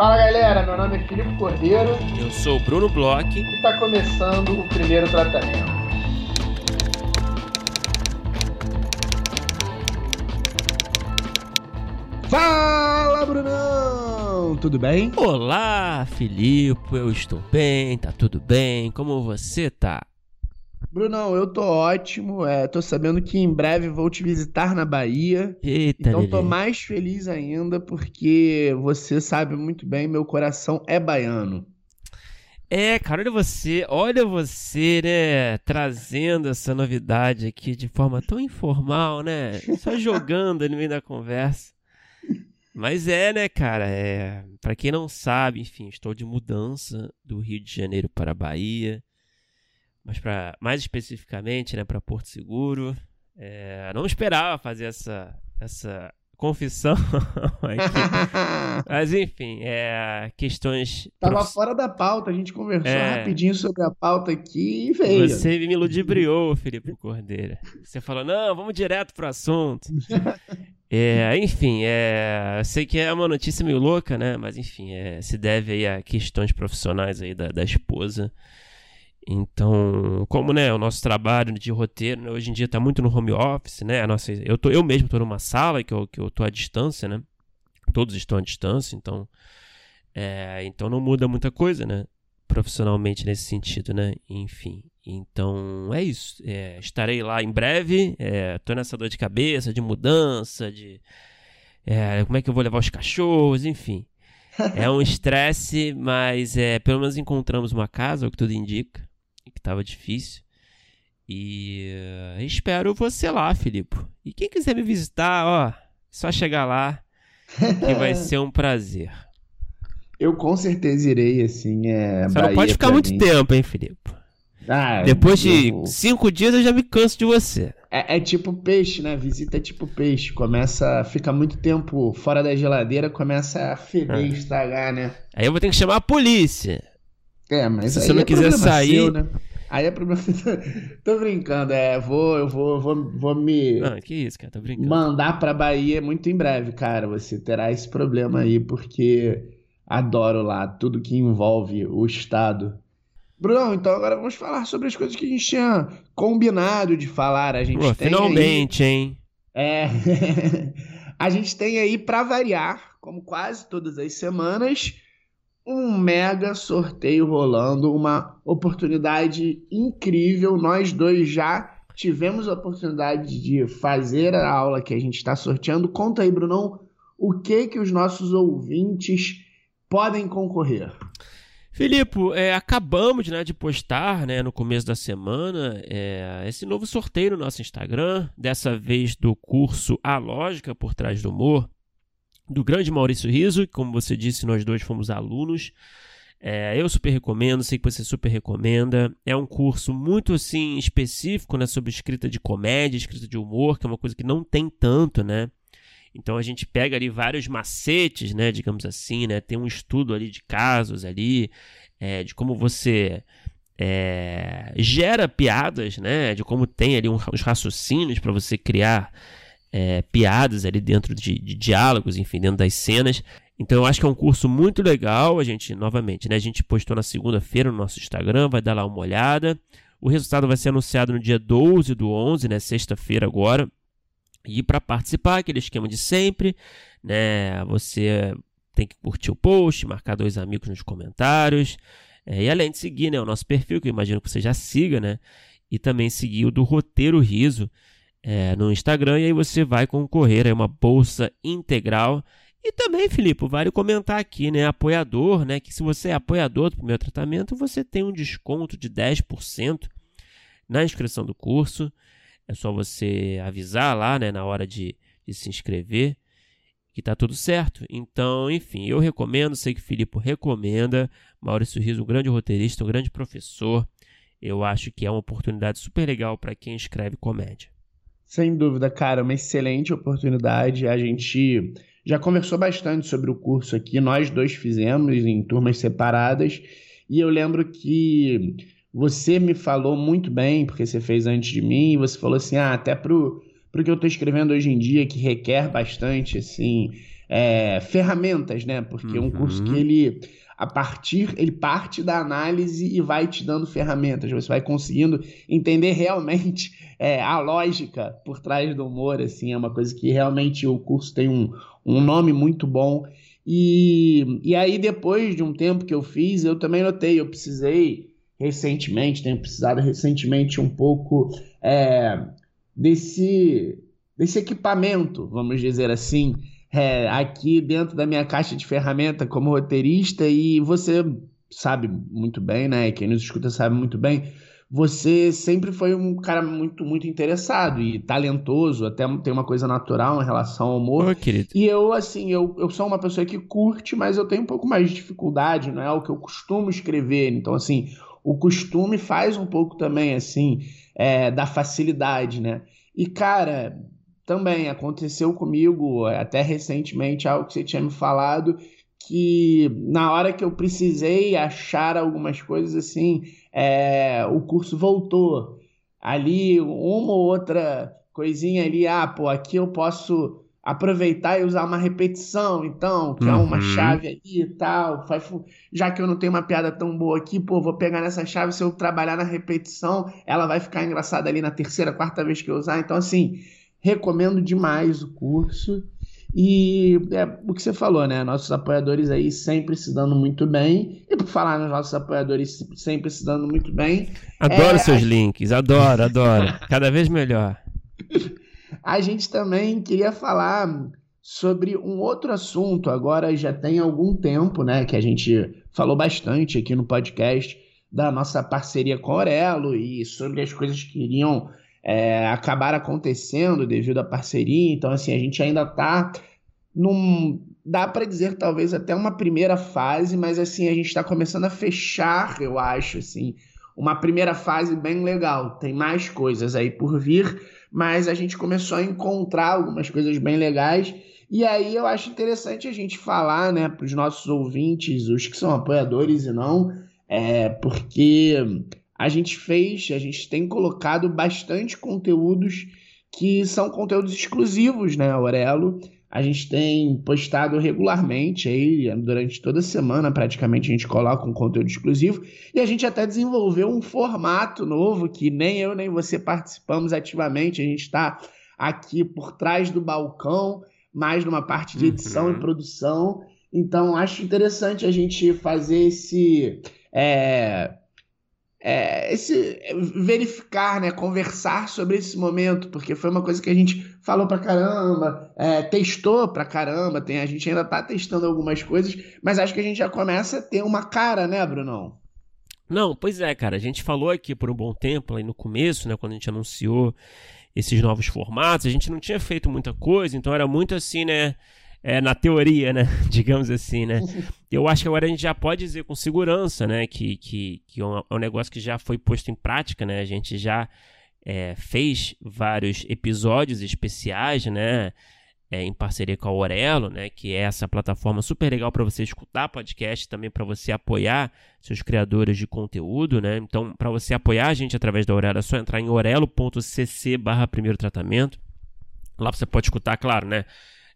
Fala galera, meu nome é Filipe Cordeiro. Eu sou o Bruno Bloch. E está começando o primeiro tratamento. Fala, Brunão! Tudo bem? Olá, Filipe, eu estou bem, tá tudo bem, como você tá? Brunão, eu tô ótimo, é, tô sabendo que em breve vou te visitar na Bahia. Eita, então tô mais feliz ainda porque você sabe muito bem, meu coração é baiano. É, cara, olha você, olha você, né, trazendo essa novidade aqui de forma tão informal, né? Só jogando no meio da conversa. Mas é, né, cara? É, para quem não sabe, enfim, estou de mudança do Rio de Janeiro para a Bahia, mas para mais especificamente, né, para Porto Seguro. É, não esperava fazer essa essa confissão aqui. Mas enfim, é, questões. Tava prof- fora da pauta, a gente conversou É. rapidinho sobre a pauta aqui e veio. Você me ludibriou, Felipe Cordeira. Você falou, não, vamos direto pro assunto. É, enfim, é, eu sei que é uma notícia meio louca, né? Mas enfim, é, se deve aí a questões profissionais aí da, da esposa. Então, como né, o nosso trabalho de roteiro né, hoje em dia tá muito no home office, né? A nossa, eu, tô, eu mesmo tô numa sala que eu, que eu tô à distância, né? Todos estão à distância, então, é, então não muda muita coisa, né? Profissionalmente nesse sentido, né? Enfim, então é isso. É, estarei lá em breve. É, tô nessa dor de cabeça, de mudança, de é, como é que eu vou levar os cachorros, enfim. É um estresse, mas é, pelo menos encontramos uma casa, o que tudo indica, que estava difícil. E eh, espero você lá, Filipe. E quem quiser me visitar, ó, só chegar lá, que vai ser um prazer. Eu com certeza irei, assim, é. Não Bahia pode ficar muito mim. tempo, hein, Filipe? Ah, Depois de eu- cinco dias eu já me canso de você. É, é tipo peixe, né? Visita é tipo peixe. Começa, fica muito tempo fora da geladeira, começa a feder É. e estragar, né? Aí eu vou ter que chamar a polícia. É, mas Se você não é quiser sair- seu, né? Aí é problema. Tô brincando, é. Vou, eu vou, vou, vou me Ah, que isso, cara, tá brincando. mandar pra Bahia muito em breve, cara. Você terá esse problema aí, porque adoro lá tudo que envolve o Estado. Bruno, então agora vamos falar sobre as coisas que a gente tinha combinado de falar. A gente Pô, tem aí- finalmente, hein? É. a gente tem aí, pra variar, como quase todas as semanas, um mega sorteio rolando, uma oportunidade incrível. Nós dois já tivemos a oportunidade de fazer a aula que a gente está sorteando. Conta aí, Brunão, o que que os nossos ouvintes podem concorrer. Filipe, é, acabamos né, de postar né, no começo da semana é, esse novo sorteio no nosso Instagram, dessa vez do curso A Lógica por Trás do Humor, do grande Maurício Riso, que, como você disse, nós dois fomos alunos. É, eu super recomendo, sei que você super recomenda. É um curso muito assim específico né, sobre escrita de comédia, escrita de humor, que é uma coisa que não tem tanto, né? Então a gente pega ali vários macetes, né, digamos assim, né? Tem um estudo ali de casos ali, é, de como você é, gera piadas, né? De como tem ali uns raciocínios para você criar é, piadas ali dentro de, de diálogos, enfim, dentro das cenas. Então eu acho que é um curso muito legal. A gente, novamente, né? A gente postou na segunda-feira no nosso Instagram, vai dar lá uma olhada. O resultado vai ser anunciado no dia 12 do 11, né? Sexta-feira agora. E para participar, aquele esquema de sempre, né? Você tem que curtir o post, marcar dois amigos nos comentários. é, e além de seguir né, o nosso perfil, que eu imagino que você já siga, né? E também seguir o do Roteiro Riso é, no Instagram. E aí você vai concorrer a uma bolsa integral. E também, Filipe, vale comentar aqui, né? Apoiador, né? Que se você é apoiador do primeiro tratamento, você tem um desconto de 10% na inscrição do curso. É só você avisar lá, né, na hora de, de se inscrever, que tá tudo certo. Então, enfim, eu recomendo, sei que o Filipe recomenda. Maurício Riso, um grande roteirista, um grande professor. Eu acho que é uma oportunidade super legal para quem escreve comédia. Sem dúvida, cara, uma excelente oportunidade. A gente já conversou bastante sobre o curso aqui, nós dois fizemos em turmas separadas, e eu lembro que você me falou muito bem, porque você fez antes de mim, e você falou assim: ah, até pro, pro que eu tô escrevendo hoje em dia, que requer bastante, assim, é, ferramentas, né? Porque é um curso que Uhum. ele a partir, ele parte da análise e vai te dando ferramentas. Você vai conseguindo entender realmente é, a lógica por trás do humor. Assim, é uma coisa que realmente o curso tem um, um nome muito bom. E, e aí, depois de um tempo que eu fiz, eu também notei, eu precisei recentemente, tenho precisado recentemente um pouco é, desse, desse equipamento, vamos dizer assim, é, aqui dentro da minha caixa de ferramenta como roteirista, e você sabe muito bem, né? Quem nos escuta sabe muito bem. Você sempre foi um cara muito, muito interessado e talentoso, até tem uma coisa natural em relação ao humor. Querido. E eu, assim, eu, eu sou uma pessoa que curte, mas eu tenho um pouco mais de dificuldade, não é o que eu costumo escrever. Então, assim, o costume faz um pouco também, assim, é, da facilidade, né? E, cara, também aconteceu comigo, até recentemente, algo que você tinha me falado, que na hora que eu precisei achar algumas coisas, assim, é, o curso voltou. Ali, uma ou outra coisinha ali, ah, pô, aqui eu posso aproveitar e usar uma repetição, então, que é uma Uhum. chave ali e tal. Já que eu não tenho uma piada tão boa aqui, pô, vou pegar nessa chave, se eu trabalhar na repetição, ela vai ficar engraçada ali na terceira, quarta vez que eu usar. Então, assim, recomendo demais o curso. E é o que você falou, né? Nossos apoiadores aí sempre se dando muito bem. E por falar nos nossos apoiadores sempre se dando muito bem, Adoro É, seus links, adoro, adoro. Cada vez melhor. A gente também queria falar sobre um outro assunto. Agora já tem algum tempo, né, que a gente falou bastante aqui no podcast da nossa parceria com a Aurelo e sobre as coisas que iriam é, acabar acontecendo devido à parceria. Então, assim, a gente ainda está num. Dá para dizer talvez até uma primeira fase, mas assim, a gente está começando a fechar, eu acho, assim, uma primeira fase bem legal. Tem mais coisas aí por vir mas a gente começou a encontrar algumas coisas bem legais. E aí eu acho interessante a gente falar, né, para os nossos ouvintes, os que são apoiadores e não, é, porque a gente fez, a gente tem colocado bastante conteúdos que são conteúdos exclusivos, né, Aurelo? A gente tem postado regularmente aí, durante toda a semana, praticamente, a gente coloca um conteúdo exclusivo. E a gente até desenvolveu um formato novo que nem eu nem você participamos ativamente. A gente está aqui por trás do balcão, mais numa parte de edição Uhum. e produção. Então, acho interessante a gente fazer esse. é, é, esse verificar, né, conversar sobre esse momento, porque foi uma coisa que a gente falou pra caramba, é, testou pra caramba, tem, a gente ainda tá testando algumas coisas, mas acho que a gente já começa a ter uma cara, né, Brunão? Não, pois é, cara. A gente falou aqui por um bom tempo, aí no começo, né, quando a gente anunciou esses novos formatos, a gente não tinha feito muita coisa, então era muito assim, né, é, na teoria, né, digamos assim, né. Eu acho que agora a gente já pode dizer com segurança, né, que, que, que é um, é um negócio que já foi posto em prática, né, a gente já é, fez vários episódios especiais, né, é, em parceria com a Orelo, né, que é essa plataforma super legal para você escutar podcast, também para você apoiar seus criadores de conteúdo, né? Então, para você apoiar a gente através da Orelo, é só entrar em orelo.cc barra primeiro tratamento. Lá você pode escutar, claro, né?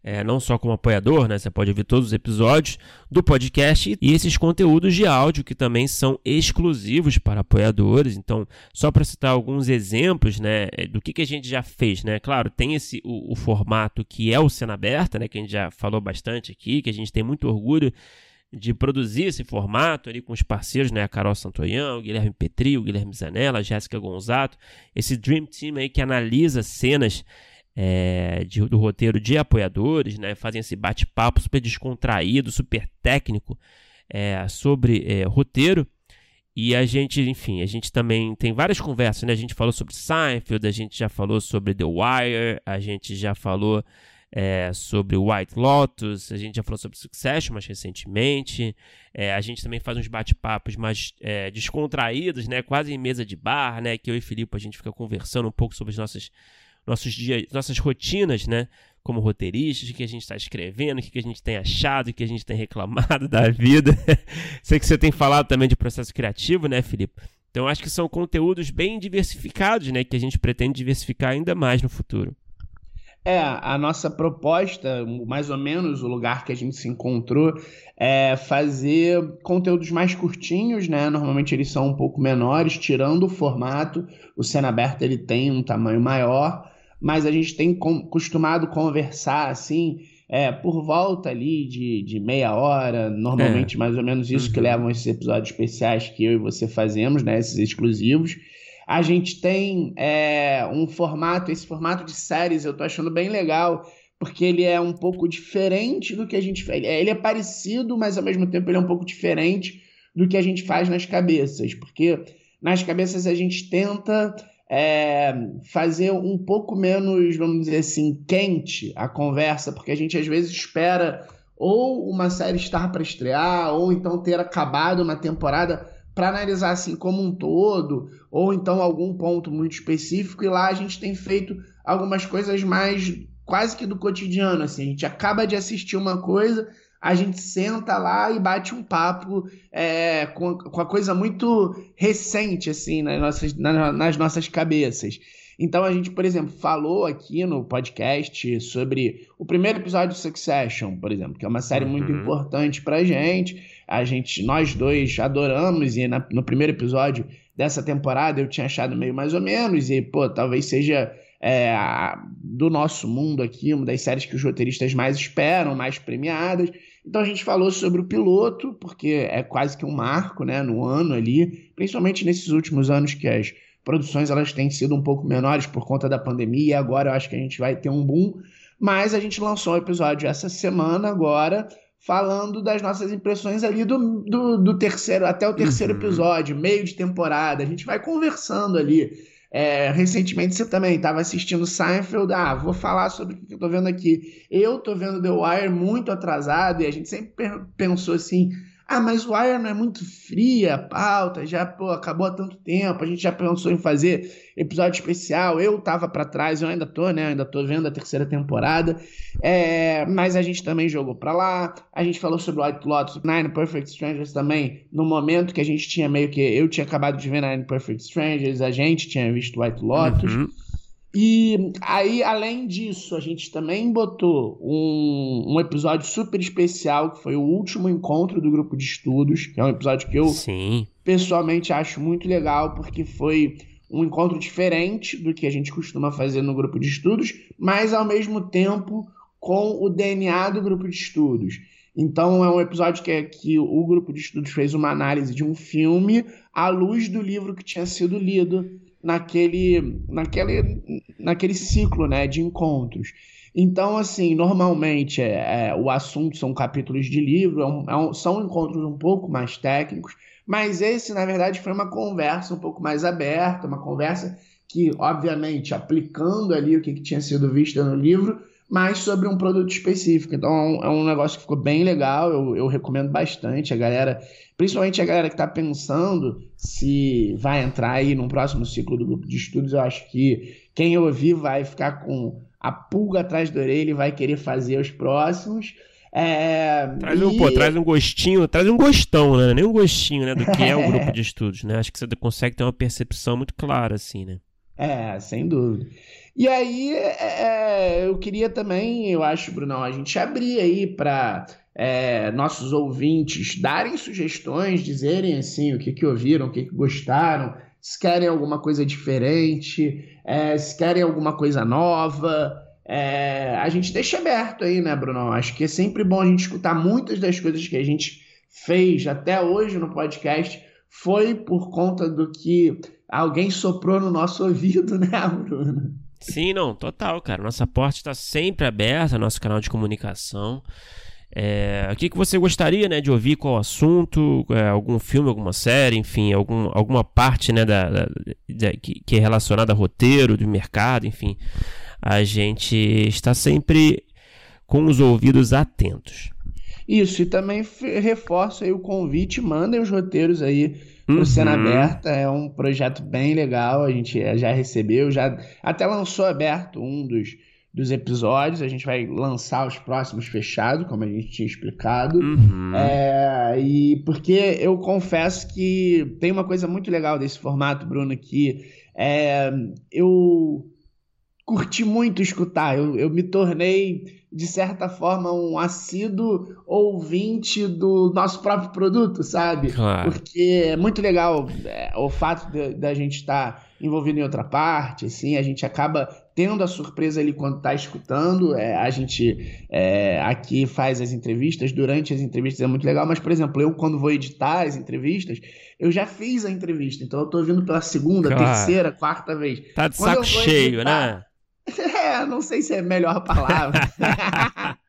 É, não só como apoiador, né? Você pode ouvir todos os episódios do podcast e esses conteúdos de áudio que também são exclusivos para apoiadores. Então, só para citar alguns exemplos, né, do que, que a gente já fez, né? Claro, tem esse o, o formato que é o Cena Aberta, né, que a gente já falou bastante aqui, que a gente tem muito orgulho de produzir esse formato ali com os parceiros, né, a Carol Santoyan, o Guilherme Petri, o Guilherme Zanella, a Jéssica Gonzato, esse Dream Team aí que analisa cenas é, de, do roteiro de apoiadores, né? Fazem esse bate-papo super descontraído, super técnico é, sobre é, roteiro. E a gente, enfim, a gente também tem várias conversas, né? A gente falou sobre Seinfeld, a gente já falou sobre The Wire, a gente já falou é, sobre White Lotus, a gente já falou sobre Succession mais recentemente. É, a gente também faz uns bate-papos mais é, descontraídos, né? Quase em mesa de bar, né? Que eu e Filipe a gente fica conversando um pouco sobre as nossas nossos dias, nossas rotinas, né? Como roteiristas, o que a gente está escrevendo, o que a gente tem achado, o que a gente tem reclamado da vida. Sei que você tem falado também de processo criativo, né, Felipe? Então acho que são conteúdos bem diversificados, né? Que a gente pretende diversificar ainda mais no futuro. É, a nossa proposta, mais ou menos o lugar que a gente se encontrou, é fazer conteúdos mais curtinhos, né? Normalmente eles são um pouco menores, tirando o formato. O Cena Aberta ele tem um tamanho maior, mas a gente tem costumado conversar assim, é, por volta ali de, de meia hora, normalmente é. mais ou menos isso uhum. que levam esses episódios especiais que eu e você fazemos, né? Esses exclusivos. A gente tem é, um formato, esse formato de séries eu tô achando bem legal, porque ele é um pouco diferente do que a gente faz. Ele é parecido, mas ao mesmo tempo ele é um pouco diferente do que a gente faz nas cabeças, porque nas cabeças a gente tenta é, fazer um pouco menos, vamos dizer assim, quente a conversa, porque a gente às vezes espera ou uma série estar para estrear, ou então ter acabado uma temporada para analisar assim como um todo, ou então algum ponto muito específico, e lá a gente tem feito algumas coisas mais quase que do cotidiano, assim, a gente acaba de assistir uma coisa, a gente senta lá e bate um papo é, com, com a coisa muito recente, assim, nas nossas, nas nossas cabeças. Então a gente, por exemplo, falou aqui no podcast sobre o primeiro episódio de Succession, por exemplo, que é uma série uhum. muito importante pra gente. A gente, nós dois adoramos e na, no primeiro episódio dessa temporada eu tinha achado meio mais ou menos e pô, talvez seja é, a, do nosso mundo aqui, uma das séries que os roteiristas mais esperam, mais premiadas. Então a gente falou sobre o piloto, porque é quase que um marco, né, no ano ali, principalmente nesses últimos anos que as produções elas têm sido um pouco menores por conta da pandemia, e agora eu acho que a gente vai ter um boom. Mas a gente lançou um episódio essa semana agora, falando das nossas impressões ali do, do, do terceiro, até o terceiro uhum. episódio, meio de temporada. A gente vai conversando ali. É, recentemente você também estava assistindo Seinfeld, ah, vou falar sobre o que eu tô vendo aqui. Eu tô vendo The Wire muito atrasado e a gente sempre pensou assim, ah, mas o não é muito fria a pauta, já pô, acabou há tanto tempo, a gente já pensou em fazer episódio especial. Eu tava para trás, eu ainda tô, né? Eu ainda tô vendo a terceira temporada. É, mas a gente também jogou para lá. A gente falou sobre White Lotus, Nine Perfect Strangers também, no momento que a gente tinha meio que. Eu tinha acabado de ver Nine Perfect Strangers, a gente tinha visto White Lotus. Uhum. E aí, além disso, a gente também botou um, um, episódio super especial, que foi o último encontro do grupo de estudos, que é um episódio que eu Sim. pessoalmente acho muito legal, porque foi um encontro diferente do que a gente costuma fazer no grupo de estudos, mas ao mesmo tempo com o DNA do grupo de estudos. Então é um episódio que, é, que o grupo de estudos fez uma análise de um filme à luz do livro que tinha sido lido naquele, naquele, naquele ciclo né, de encontros. Então, assim, normalmente é, é, o assunto são capítulos de livro, é um, é um, são encontros um pouco mais técnicos, mas esse, na verdade, foi uma conversa um pouco mais aberta, uma conversa que, obviamente, aplicando ali o que, que tinha sido visto no livro, mas sobre um produto específico. Então é um, é um negócio que ficou bem legal, eu, eu, recomendo bastante. A galera, principalmente a galera que está pensando se vai entrar aí num próximo ciclo do grupo de estudos, eu acho que quem ouvir vai ficar com a pulga atrás da orelha e vai querer fazer os próximos. É, traz, um, e... pô, traz um gostinho, traz um gostão, né? Nem um gostinho, né? Do que é o grupo de estudos, né? Acho que você consegue ter uma percepção muito clara, assim, né? É, sem dúvida. E aí, é, é, eu queria também, eu acho, Brunão, a gente abrir aí para é, nossos ouvintes darem sugestões, dizerem assim o que, que ouviram, o que, que gostaram, se querem alguma coisa diferente, é, se querem alguma coisa nova. É, a gente deixa aberto aí, né, Brunão? Acho que é sempre bom a gente escutar muitas das coisas que a gente fez até hoje no podcast foi por conta do que alguém soprou no nosso ouvido, né, Bruno? Sim, não, total, cara. Nossa porta está sempre aberta, nosso canal de comunicação. É, o que, que você gostaria né, de ouvir? Qual assunto? É, algum filme, alguma série, enfim, algum, alguma parte né, da, da, da que, que, é relacionada a roteiro, do mercado, enfim. A gente está sempre com os ouvidos atentos. Isso, e também reforço aí o convite, mandem os roteiros aí Uhum. O Cena Aberta é um projeto bem legal, a gente já recebeu, já até lançou aberto um dos, dos episódios, a gente vai lançar os próximos fechados, como a gente tinha explicado. Uhum. É, e porque eu confesso que tem uma coisa muito legal desse formato, Bruno, que é, eu curti muito escutar. Eu, eu me tornei, de certa forma, um assíduo ouvinte do nosso próprio produto, sabe? Claro. Porque é muito legal é, o fato da gente estar tá envolvido em outra parte, assim, a gente acaba tendo a surpresa ali quando está escutando. É, a gente é, aqui faz as entrevistas, durante as entrevistas é muito legal, mas, por exemplo, eu quando vou editar as entrevistas, eu já fiz a entrevista, então eu estou vindo pela segunda, claro. terceira, quarta vez. Tá de quando saco cheio, editar, né? É, não sei se é a melhor palavra.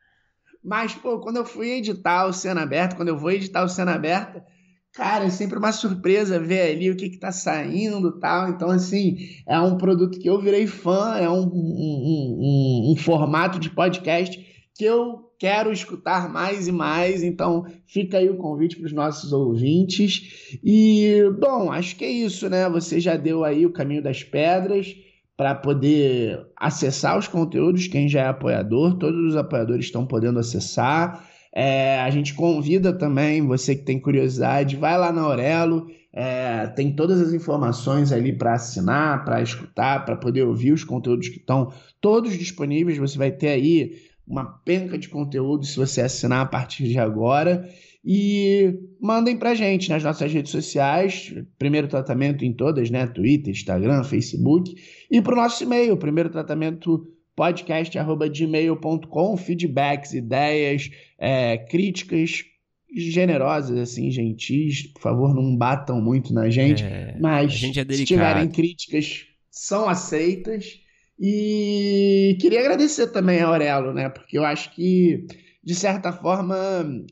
Mas, pô, quando eu fui editar o Cena Aberta, quando eu vou editar o Cena Aberta, cara, é sempre uma surpresa ver ali o que que tá saindo e tal. Então, assim, é um produto que eu virei fã, é um, um, um, um formato de podcast que eu quero escutar mais e mais, então fica aí o convite para os nossos ouvintes. E, bom, acho que é isso, né? Você já deu aí o caminho das pedras para poder acessar os conteúdos. Quem já é apoiador, todos os apoiadores estão podendo acessar. É, a gente convida também você que tem curiosidade, vai lá na Aurelo, é, tem todas as informações ali para assinar, para escutar, para poder ouvir os conteúdos que estão todos disponíveis. Você vai ter aí uma penca de conteúdo se você assinar a partir de agora. E mandem pra gente nas nossas redes sociais, primeiro tratamento em todas, né? Twitter, Instagram, Facebook. E pro nosso e-mail, primeiro tratamento podcast.gmail.com, feedbacks, ideias, é, críticas generosas, assim, gentis. Por favor, não batam muito na gente. É, mas gente é se tiverem críticas, são aceitas. E queria agradecer também a Aurelo, né? Porque eu acho que de certa forma,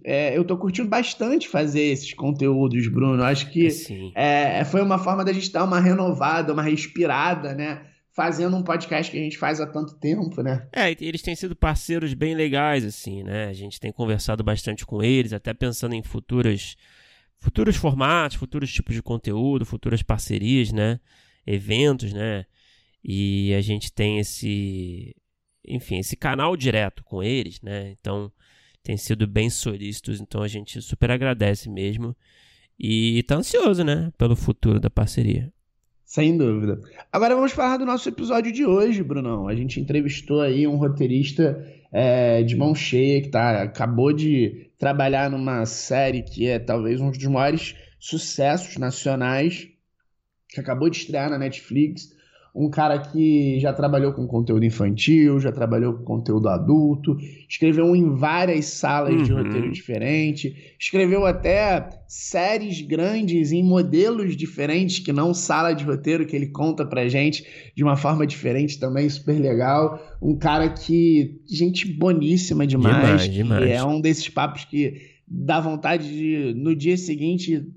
é, eu estou curtindo bastante fazer esses conteúdos, Bruno. Acho que é, foi uma forma da gente dar uma renovada, uma respirada, né? Fazendo um podcast que a gente faz há tanto tempo, né? É, eles têm sido parceiros bem legais, assim, né? A gente tem conversado bastante com eles, até pensando em futuras, futuros formatos, futuros tipos de conteúdo, futuras parcerias, né? Eventos, né? E a gente tem esse, enfim, esse canal direto com eles, né? Então, tem sido bem solícitos, então a gente super agradece mesmo. E tá ansioso, né, pelo futuro da parceria. Sem dúvida. Agora vamos falar do nosso episódio de hoje, Brunão. A gente entrevistou aí um roteirista é, de mão cheia que tá, acabou de trabalhar numa série que é talvez um dos maiores sucessos nacionais, que acabou de estrear na Netflix um cara que já trabalhou com conteúdo infantil, já trabalhou com conteúdo adulto, escreveu em várias salas uhum. de roteiro diferente, escreveu até séries grandes em modelos diferentes, que não sala de roteiro, que ele conta pra gente de uma forma diferente também, super legal. Um cara que, gente boníssima demais, demais, demais. é um desses papos que dá vontade de, no dia seguinte,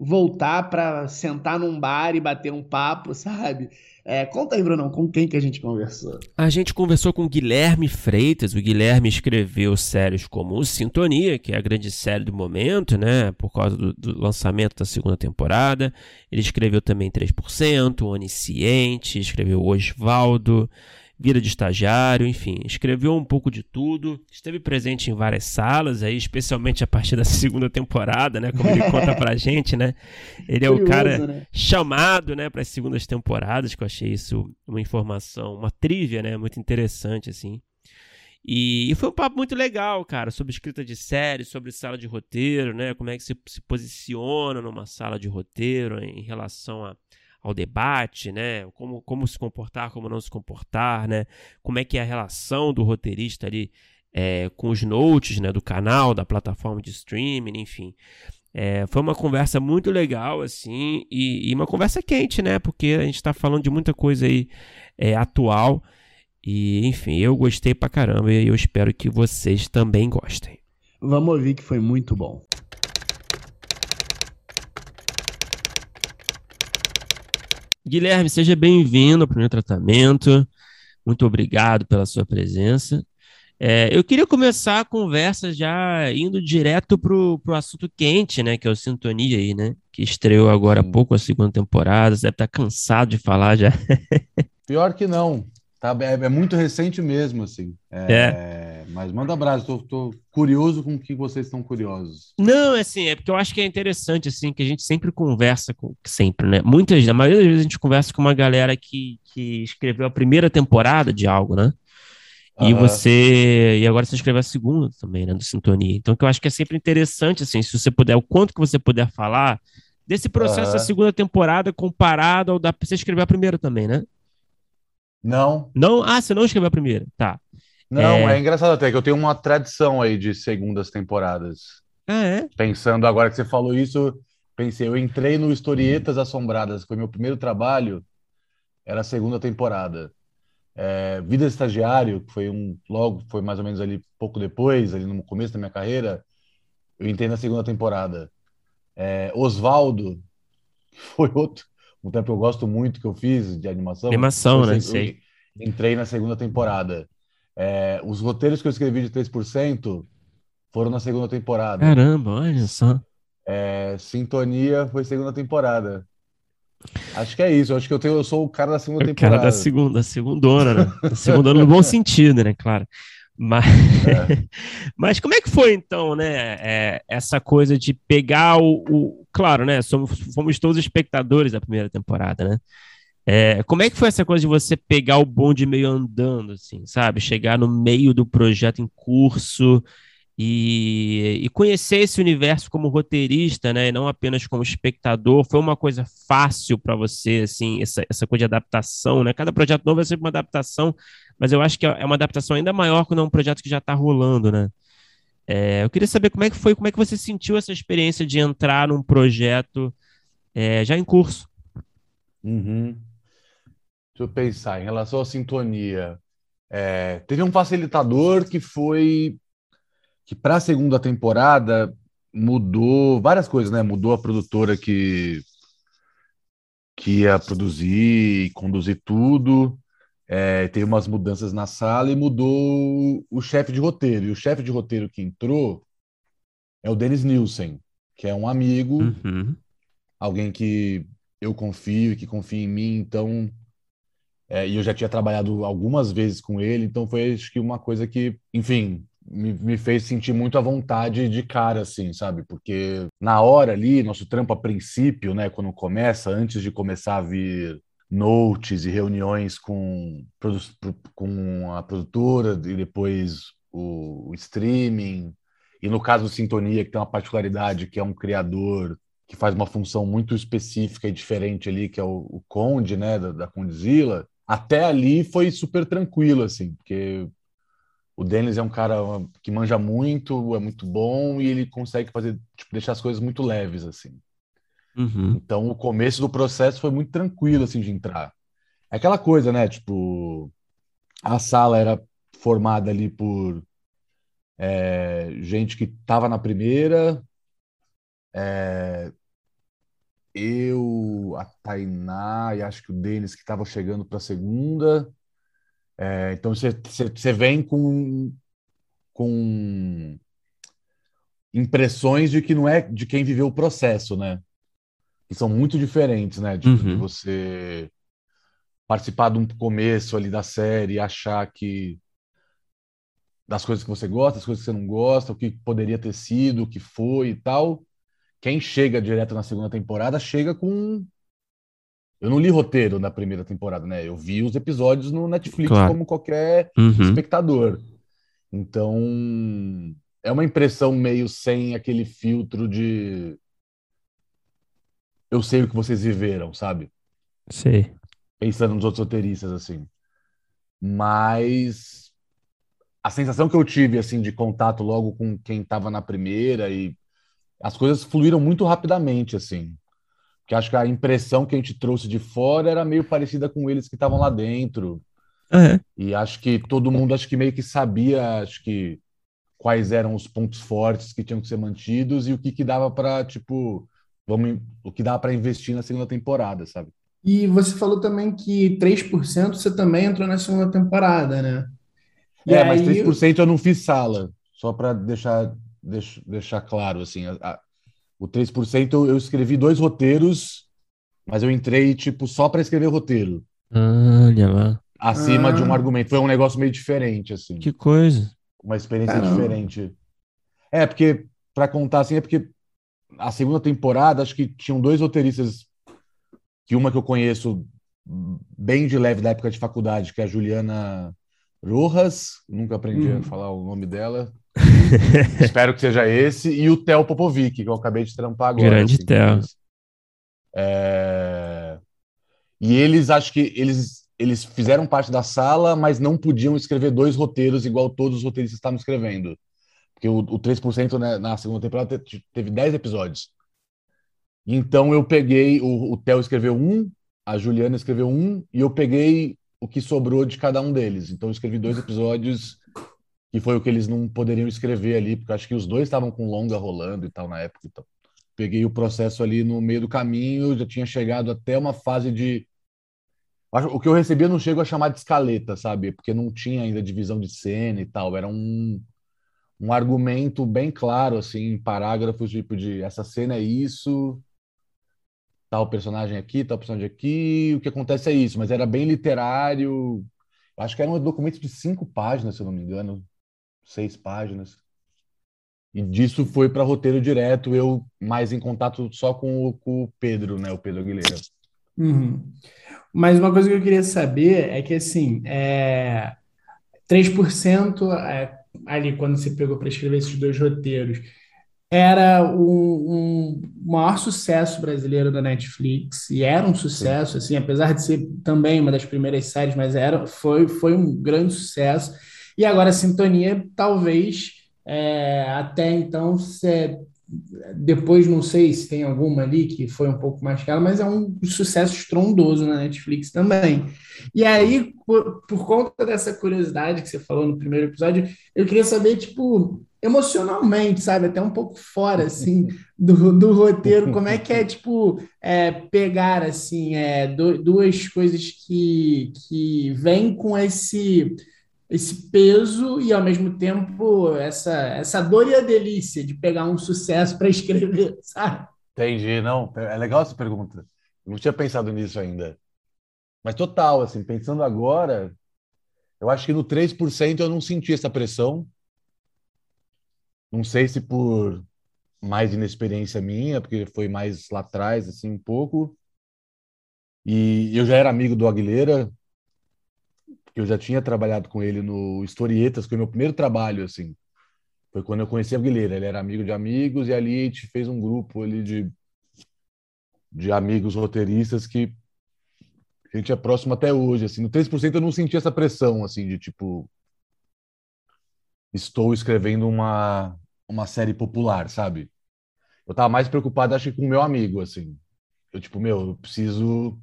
voltar para sentar num bar e bater um papo, sabe? É, conta aí, Brunão, com quem que a gente conversou? A gente conversou com Guilherme Freitas. O Guilherme escreveu séries como Sintonia, que é a grande série do momento, né? Por causa do, do lançamento da segunda temporada. Ele escreveu também 3%, Onisciente, escreveu Osvaldo. Vida de estagiário, enfim, escreveu um pouco de tudo, esteve presente em várias salas, aí, especialmente a partir da segunda temporada, né? Como ele conta pra gente, né? Ele é Curioso, o cara né? chamado, né, para as segundas temporadas, que eu achei isso uma informação, uma trivia, né? Muito interessante, assim. E, e, foi um papo muito legal, cara, sobre escrita de série, sobre sala de roteiro, né? Como é que se, se posiciona numa sala de roteiro em relação a ao debate, né? Como, como se comportar, como não se comportar, né? Como é que é a relação do roteirista ali é, com os notes, né? Do canal, da plataforma de streaming, enfim. É, foi uma conversa muito legal, assim, e, e, uma conversa quente, né? Porque a gente está falando de muita coisa aí é, atual. E, enfim, eu gostei pra caramba e eu espero que vocês também gostem. Vamos ouvir que foi muito bom. Guilherme, seja bem-vindo ao primeiro tratamento. Muito obrigado pela sua presença. É, eu queria começar a conversa já indo direto para o assunto quente, né? Que é o Sintonia aí, né? Que estreou agora há pouco a segunda temporada. Você deve estar cansado de falar já. Pior que não. Tá, é, é muito recente mesmo, assim. É, é. Mas manda abraço, tô, tô curioso com o que vocês estão curiosos. Não, é assim, é porque eu acho que é interessante, assim, que a gente sempre conversa com, sempre, né? Muitas, na maioria das vezes a gente conversa com uma galera que, que escreveu a primeira temporada de algo, né? E Aham. você. E agora você escreveu a segunda também, né? Do Sintonia. Então, que eu acho que é sempre interessante, assim, se você puder, o quanto que você puder falar desse processo da Aham. segunda temporada comparado ao da. Você escreveu a primeira também, né? Não, Não? Ah, você não escreveu a primeira. Tá. Não, É. é engraçado até que eu tenho uma tradição aí de segundas temporadas. Ah, é? Pensando agora que você falou isso, pensei, eu entrei no Historietas Assombradas, foi meu primeiro trabalho, era a segunda temporada. É, Vida Estagiário, que foi um logo, foi mais ou menos ali pouco depois, ali no começo da minha carreira, eu entrei na segunda temporada. É, Osvaldo, que foi outro, um tempo que eu gosto muito que eu fiz de animação. Animação, foi né? eu Sei. Entrei na segunda temporada. É, os roteiros que eu escrevi de 3% foram na segunda temporada. Caramba, olha só. É, Sintonia foi segunda temporada. Acho que é isso. Acho que eu tenho, eu sou o cara da segunda O cara da temporada. segunda, da segundona, né? Da segundona no bom sentido, né? Claro. Mas, É. mas como é que foi, então, né? é, essa coisa de pegar o, o- Claro, né? Somos, fomos todos espectadores da primeira temporada, né? É, como é que foi essa coisa de você pegar o bonde meio andando, assim, sabe? Chegar no meio do projeto em curso e, e conhecer esse universo como roteirista, né? E não apenas como espectador. Foi uma coisa fácil para você, assim, essa, essa coisa de adaptação, né? Cada projeto novo é sempre uma adaptação, mas eu acho que é uma adaptação ainda maior quando é um projeto que já está rolando, né? É, eu queria saber como é que foi, como é que você sentiu essa experiência de entrar num projeto é, já em curso. Uhum. Deixa eu pensar, em relação à sintonia, é, teve um facilitador que foi que para a segunda temporada mudou várias coisas, né? Mudou a produtora que que ia produzir e conduzir tudo. É, teve umas mudanças na sala e mudou o chefe de roteiro. E o chefe de roteiro que entrou é o Dennis Nielsen, que é um amigo Uhum. alguém que eu confio e que confia em mim, então é, e eu já tinha trabalhado algumas vezes com ele, então foi acho que uma coisa que, enfim, me, me fez sentir muito à vontade de cara, assim, sabe? Porque na hora ali, nosso trampo a princípio, né, quando começa, antes de começar a vir notes e reuniões com, com a produtora e depois o, o streaming, e no caso do Sintonia, que tem uma particularidade, que é um criador que faz uma função muito específica e diferente ali, que é o, o Conde, né, da, da até ali foi super tranquilo, assim, porque o Denis é um cara que manja muito, é muito bom e ele consegue fazer, tipo, deixar as coisas muito leves, assim. Uhum. Então, o começo do processo foi muito tranquilo, assim, de entrar. É aquela coisa, né, tipo, a sala era formada ali por é, gente que estava na primeira, é, eu, a Tainá e acho que o Denis que estava chegando para a segunda. É, então você, vem com, com impressões de que não é de quem viveu o processo, né? Que são muito diferentes, né? De Uhum. você participar de um começo ali da série e achar que das coisas que você gosta, das coisas que você não gosta, o que poderia ter sido, o que foi e tal. Quem chega direto na segunda temporada chega com. Eu não li roteiro na primeira temporada, né? Eu vi os episódios no Netflix Claro. como qualquer Uhum. espectador. Então, é uma impressão meio sem aquele filtro de. Eu sei o que vocês viveram, sabe? Sei. Pensando nos outros roteiristas, assim. Mas a sensação que eu tive, assim, de contato logo com quem estava na primeira e as coisas fluíram muito rapidamente, assim. Porque acho que a impressão que a gente trouxe de fora era meio parecida com eles que estavam lá dentro. É. E acho que todo mundo acho que meio que sabia, acho que quais eram os pontos fortes que tinham que ser mantidos e o que que dava para, tipo, vamos, o que dava para investir na segunda temporada, sabe? E você falou também que 3% você também entrou na segunda temporada, né? E É, mas aí- 3% eu não fiz sala, só para deixar, deixar, deixar claro, assim, a- a- o 3% eu, eu escrevi dois roteiros, mas eu entrei, tipo, só para escrever roteiro, Olha lá. acima de um Ah. argumento. Foi um negócio meio diferente, assim. Que coisa. uma experiência Caramba. diferente. É, porque, para contar assim, é porque a segunda temporada, acho que tinham dois roteiristas, que uma que eu conheço bem de leve da época de faculdade, que é a Juliana Rojas, nunca aprendi hum. a falar o nome dela. Espero que seja esse, e o Theo Popovic, que eu acabei de trampar agora. Grande assim, Theo. É... E eles, acho que eles, eles fizeram parte da sala, mas não podiam escrever dois roteiros igual todos os roteiristas estavam escrevendo. Porque o, o 3% né, na segunda temporada teve 10 episódios. Então eu peguei, o, o Theo escreveu um, a Juliana escreveu um, e eu peguei o que sobrou de cada um deles. Então eu escrevi dois episódios, que foi o que eles não poderiam escrever ali, porque acho que os dois estavam com longa rolando e tal na época. Então peguei o processo ali no meio do caminho, já tinha chegado até uma fase de. O que eu recebia não chego a chamar de escaleta, sabe? Porque não tinha ainda divisão de cena e tal. Era um, um argumento bem claro, assim, em parágrafos, tipo de essa cena é isso, tal personagem aqui, tal personagem aqui, o que acontece é isso. Mas era bem literário. Acho que era um documento de cinco páginas, se eu não me engano. Seis páginas. E disso foi para roteiro direto, eu mais em contato só com o, com o Pedro, né? O Pedro Aguilera. Uhum. Mas uma coisa que eu queria saber é que, assim, é... 3% é, ali, quando você pegou para escrever esses dois roteiros, era o um maior sucesso brasileiro da Netflix, e era um sucesso, assim, apesar de ser também uma das primeiras séries, mas era, foi, foi um grande sucesso. E agora a Sintonia, talvez é, até então, se, depois não sei se tem alguma ali que foi um pouco mais cara, mas é um sucesso estrondoso na Netflix também. E aí, por, por conta dessa curiosidade que você falou no primeiro episódio, eu queria saber, tipo, emocionalmente, sabe? Até um pouco fora, assim, do, do roteiro, como é que é, tipo, é, pegar, assim, é, do, duas coisas que, que vêm com esse esse peso e ao mesmo tempo essa essa dor e a delícia de pegar um sucesso para escrever, sabe? Entendi, não, é legal essa pergunta. Eu não tinha pensado nisso ainda. Mas total, assim, pensando agora, eu acho que no 3% eu não senti essa pressão. Não sei se por mais inexperiência minha, porque foi mais lá atrás, assim, um pouco. E eu já era amigo do Aguilera, eu já tinha trabalhado com ele no Historietas, que foi meu primeiro trabalho, assim. Foi quando eu conheci a Aguilera. Ele era amigo de amigos e ali a gente fez um grupo ali de, de amigos roteiristas que a gente é próximo até hoje, assim. No 3% eu não senti essa pressão, assim, de tipo... Estou escrevendo uma, uma série popular, sabe? Eu tava mais preocupado, acho que com o meu amigo, assim. Eu, tipo, meu, eu preciso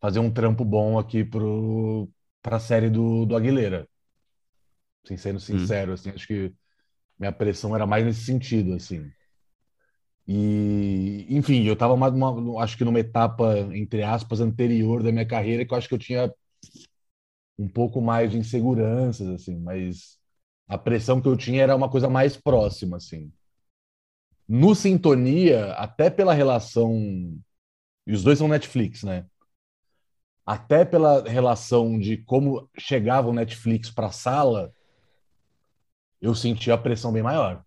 fazer um trampo bom aqui pro, para a série do, do Aguilera. Assim, sendo hum. sincero, hum. assim, acho que minha pressão era mais nesse sentido, assim. E, enfim, eu estava acho que numa etapa, entre aspas, anterior da minha carreira, que eu acho que eu tinha um pouco mais de inseguranças, assim, mas a pressão que eu tinha era uma coisa mais próxima, assim. No Sintonia, até pela relação. E os dois são Netflix, né? Até pela relação de como chegava o Netflix para a sala, eu senti a pressão bem maior.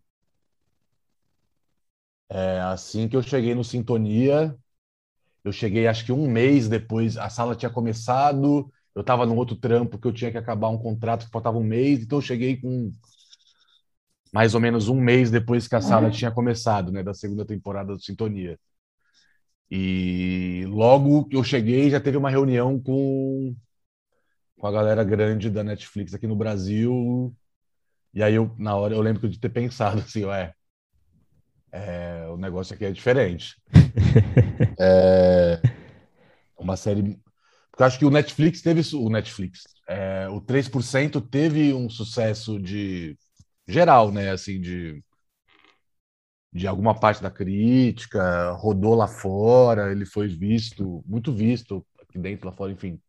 É, assim que eu cheguei no Sintonia, eu cheguei acho que um mês depois, a sala tinha começado, eu estava num outro trampo que eu tinha que acabar um contrato que faltava um mês, então eu cheguei com mais ou menos um mês depois que a sala uhum. tinha começado, né, da segunda temporada do Sintonia. E logo que eu cheguei, já teve uma reunião com, com a galera grande da Netflix aqui no Brasil. E aí, eu, na hora, eu lembro de ter pensado assim, ué, é, o negócio aqui é diferente. é uma série. Porque eu acho que o Netflix teve. O Netflix. É, o 3% teve um sucesso de geral, né? Assim, de de alguma parte da crítica, rodou lá fora, ele foi visto, muito visto aqui dentro, lá fora, enfim.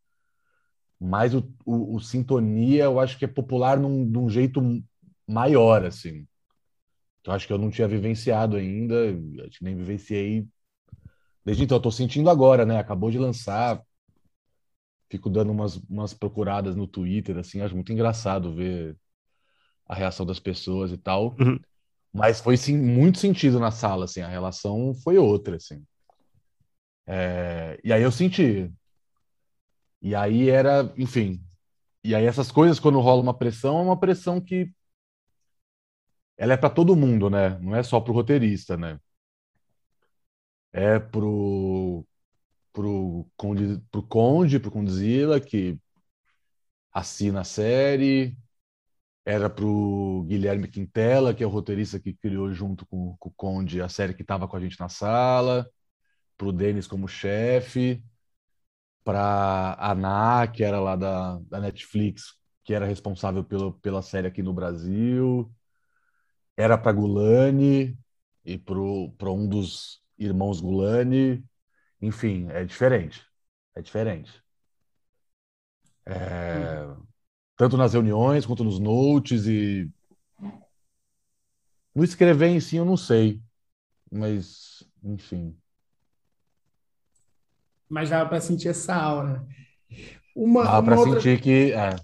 Mas o, o, o Sintonia eu acho que é popular num, num jeito maior, assim. Eu acho que eu não tinha vivenciado ainda, acho que nem vivenciei. Desde então, eu tô sentindo agora, né? Acabou de lançar. Fico dando umas, umas procuradas no Twitter, assim, acho muito engraçado ver a reação das pessoas e tal. Uhum. Mas foi sim, muito sentido na sala, assim, a relação foi outra, assim. É, e aí eu senti. E aí era, enfim. E aí essas coisas, quando rola uma pressão, é uma pressão que ela é para todo mundo, né? Não é só pro roteirista, né? É pro pro Conde, pro Conde, pro Condzilla, que assina a série, era pro Guilherme Quintela, que é o roteirista que criou junto com, com o Conde a série que estava com a gente na sala, pro Denis como chefe, para Ana, que era lá da, da Netflix, que era responsável pelo, pela série aqui no Brasil, era para Gulani e para um dos irmãos Gulani, enfim, é diferente, é diferente. É, tanto nas reuniões quanto nos notes e no escrever em si eu não sei, mas enfim. Mas dava para sentir essa aura. Uma, uma para outra- sentir que é,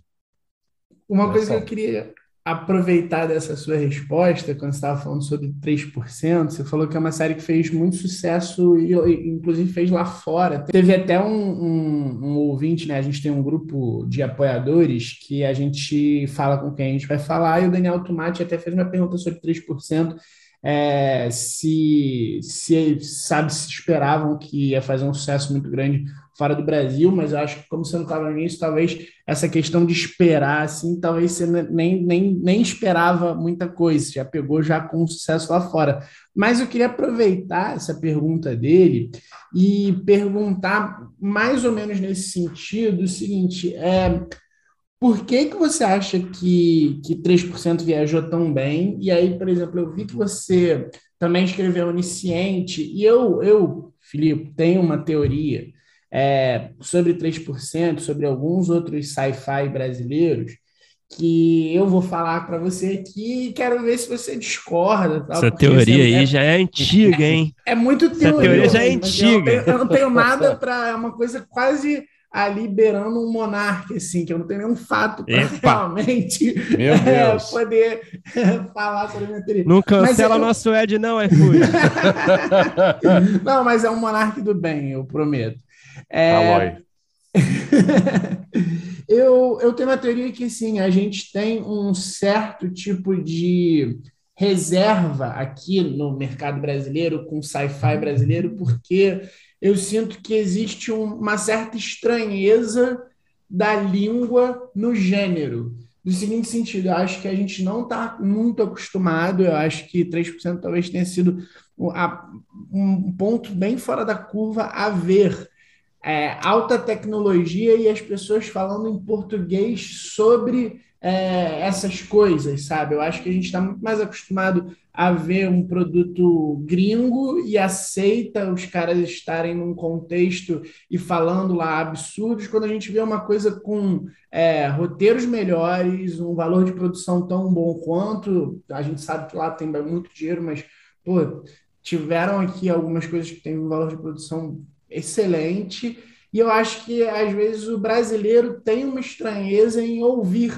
Uma coisa que eu queria aproveitar dessa sua resposta, quando você estava falando sobre 3%, você falou que é uma série que fez muito sucesso e, inclusive, fez lá fora. Teve até um, um, um ouvinte, né? A gente tem um grupo de apoiadores que a gente fala com quem a gente vai falar, e o Daniel Tomati até fez uma pergunta sobre 3%. é, se, se sabe se esperavam que ia fazer um sucesso muito grande fora do Brasil, mas eu acho que como você não estava nisso, talvez essa questão de esperar, assim, talvez você nem, nem, nem esperava muita coisa, já pegou já com sucesso lá fora. Mas eu queria aproveitar essa pergunta dele e perguntar mais ou menos nesse sentido o seguinte, é, por que que você acha que, que 3% viajou tão bem? E aí, por exemplo, eu vi que você também escreveu Onisciente, e eu, eu Filipe, tenho uma teoria é, sobre 3%, sobre alguns outros sci-fi brasileiros, que eu vou falar para você aqui e quero ver se você discorda. tal, Essa teoria você- aí é, já é antiga, hein? é muito Essa teoria. teoria já é eu antiga. tenho- Eu não tenho nada para. É uma coisa quase ali beirando um monarca, assim, que eu não tenho nenhum fato para realmente Meu é, poder falar sobre a minha teoria. Não cancela eu- nosso Ed, não, iFood. Não, mas é um monarca do bem, eu prometo. É, Aloy. eu, eu tenho uma teoria que assim, a gente tem um certo tipo de reserva aqui no mercado brasileiro, com sci-fi brasileiro, porque eu sinto que existe um- uma certa estranheza da língua no gênero. No seguinte sentido, eu acho que a gente não está muito acostumado, eu acho que 3% talvez tenha sido a- um ponto bem fora da curva a ver é, alta tecnologia e as pessoas falando em português sobre é, essas coisas, sabe? Eu acho que a gente está muito mais acostumado a ver um produto gringo e aceita os caras estarem num contexto e falando lá absurdos, quando a gente vê uma coisa com é, roteiros melhores, um valor de produção tão bom quanto, a gente sabe que lá tem muito dinheiro, mas, pô, tiveram aqui algumas coisas que têm um valor de produção excelente, e eu acho que às vezes o brasileiro tem uma estranheza em ouvir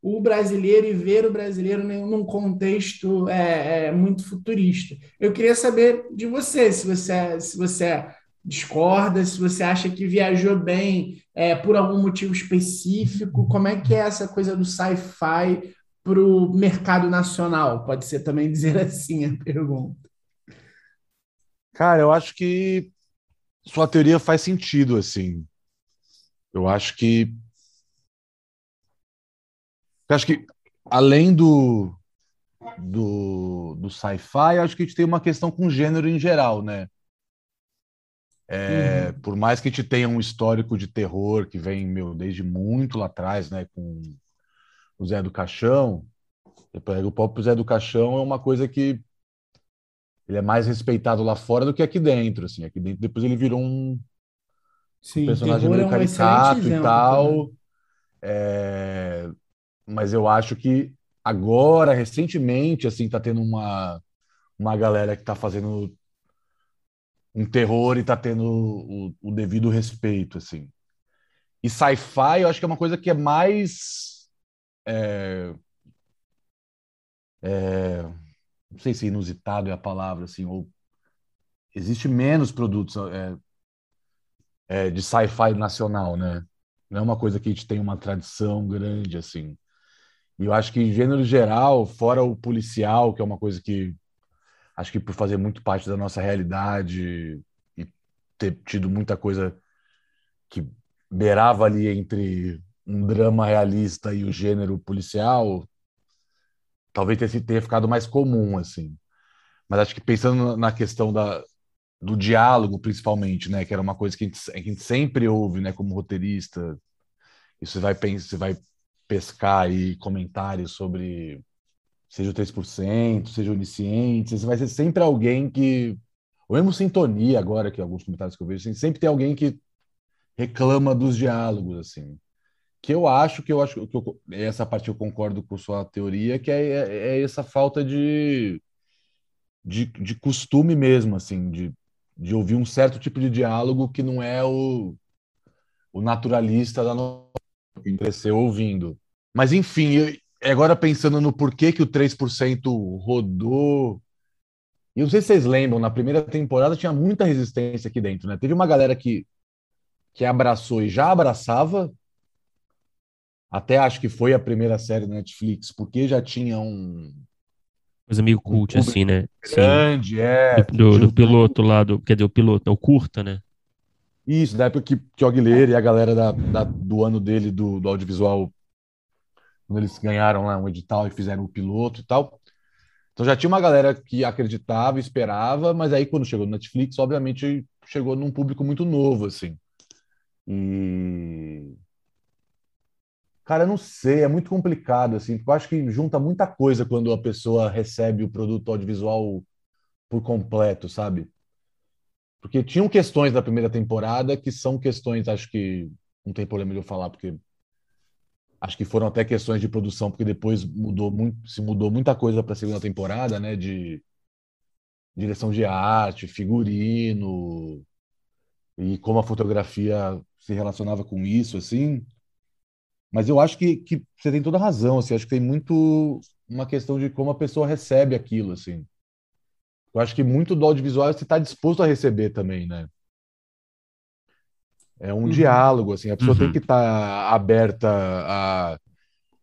o brasileiro e ver o brasileiro num contexto é, é, muito futurista. Eu queria saber de você, se você, se você discorda, se você acha que viajou bem é, por algum motivo específico, como é que é essa coisa do sci-fi para o mercado nacional? Pode ser também dizer assim a pergunta. Cara, eu acho que sua teoria faz sentido, assim. Eu acho que. Eu acho que, além do, do, do sci-fi, acho que a gente tem uma questão com gênero em geral, né? É, Por mais que a gente tenha um histórico de terror que vem, meu, desde muito lá atrás, né? Com o Zé do Caixão. Eu pego o próprio Zé do Caixão é uma coisa que ele é mais respeitado lá fora do que aqui dentro, assim. Aqui dentro depois ele virou um Sim, personagem terror meio é um caricato e tal. É, Mas eu acho que agora, recentemente, assim, tá tendo uma, uma galera que tá fazendo um terror e tá tendo o, o devido respeito, assim. E sci-fi, eu acho que é uma coisa que é mais é, é, não sei se inusitado é a palavra, assim, ou existe menos produtos é, é, de sci-fi nacional, né? Não é uma coisa que a gente tem uma tradição grande, assim. E eu acho que, em gênero geral, fora o policial, que é uma coisa que acho que por fazer muito parte da nossa realidade e ter tido muita coisa que beirava ali entre um drama realista e o gênero policial, talvez tenha, ficado mais comum, assim. Mas acho que pensando na questão da, do diálogo, principalmente, né, que era uma coisa que a gente, a gente sempre ouve, né, como roteirista, e você vai, você vai pescar aí comentários sobre seja o 3%, seja onisciente, você vai ser sempre alguém que. Ou mesmo sintonia agora, que alguns comentários que eu vejo, assim, sempre tem alguém que reclama dos diálogos, assim. Que eu acho que eu acho que eu, essa parte eu concordo com sua teoria, que é, é, é essa falta de, de, de costume mesmo, assim, de, de ouvir um certo tipo de diálogo que não é o, o naturalista da nossa cresceu ouvindo. Mas enfim, eu, agora pensando no porquê que o 3% rodou. E não sei se vocês lembram, na primeira temporada tinha muita resistência aqui dentro, né? Teve uma galera que, que abraçou e já abraçava. Até acho que foi a primeira série da Netflix, porque já tinha um. Coisa meio cult, um assim, né? Grande, Sim. é. Do, do, do piloto lá, do, quer dizer, o piloto, é o curta, né? Isso, da época que, que o Aguilera e a galera da, da, do ano dele do, do audiovisual quando eles ganharam lá um edital e fizeram o piloto e tal. Então já tinha uma galera que acreditava, esperava, mas aí quando chegou no Netflix, obviamente chegou num público muito novo, assim. E Cara, não sei, é muito complicado, assim, porque eu acho que junta muita coisa quando a pessoa recebe o produto audiovisual por completo, sabe? Porque tinham questões da primeira temporada que são questões, acho que não tem problema de eu falar, porque acho que foram até questões de produção, porque depois mudou muito, se mudou muita coisa para a segunda temporada, né? De direção de arte, figurino e como a fotografia se relacionava com isso, assim. Mas eu acho que, que você tem toda a razão, assim. Acho que tem muito uma questão de como a pessoa recebe aquilo, assim. Eu acho que muito do audiovisual você está disposto a receber também, né? É um uhum. diálogo, assim, a pessoa uhum. tem que estar tá aberta a.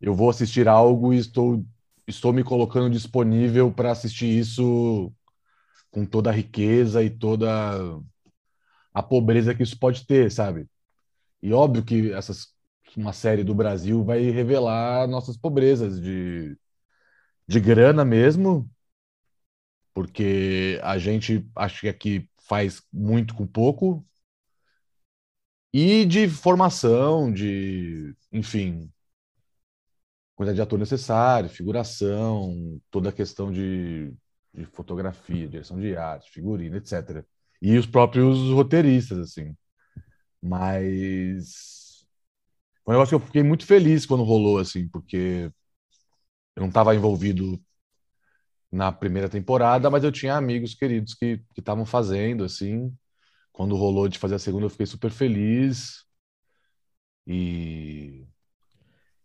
Eu vou assistir algo e estou, estou me colocando disponível para assistir isso com toda a riqueza e toda a pobreza que isso pode ter, sabe? E óbvio que essas, uma série do Brasil vai revelar nossas pobrezas de, de grana mesmo, porque a gente acho que aqui faz muito com pouco, e de formação, de, enfim, quantidade de ator necessário, figuração, toda a questão de, de fotografia, direção de arte, figurino, etc. E os próprios roteiristas, assim. Mas foi um negócio que eu fiquei muito feliz quando rolou, assim, porque eu não estava envolvido na primeira temporada, mas eu tinha amigos queridos que estavam fazendo, assim, quando rolou de fazer a segunda, eu fiquei super feliz. E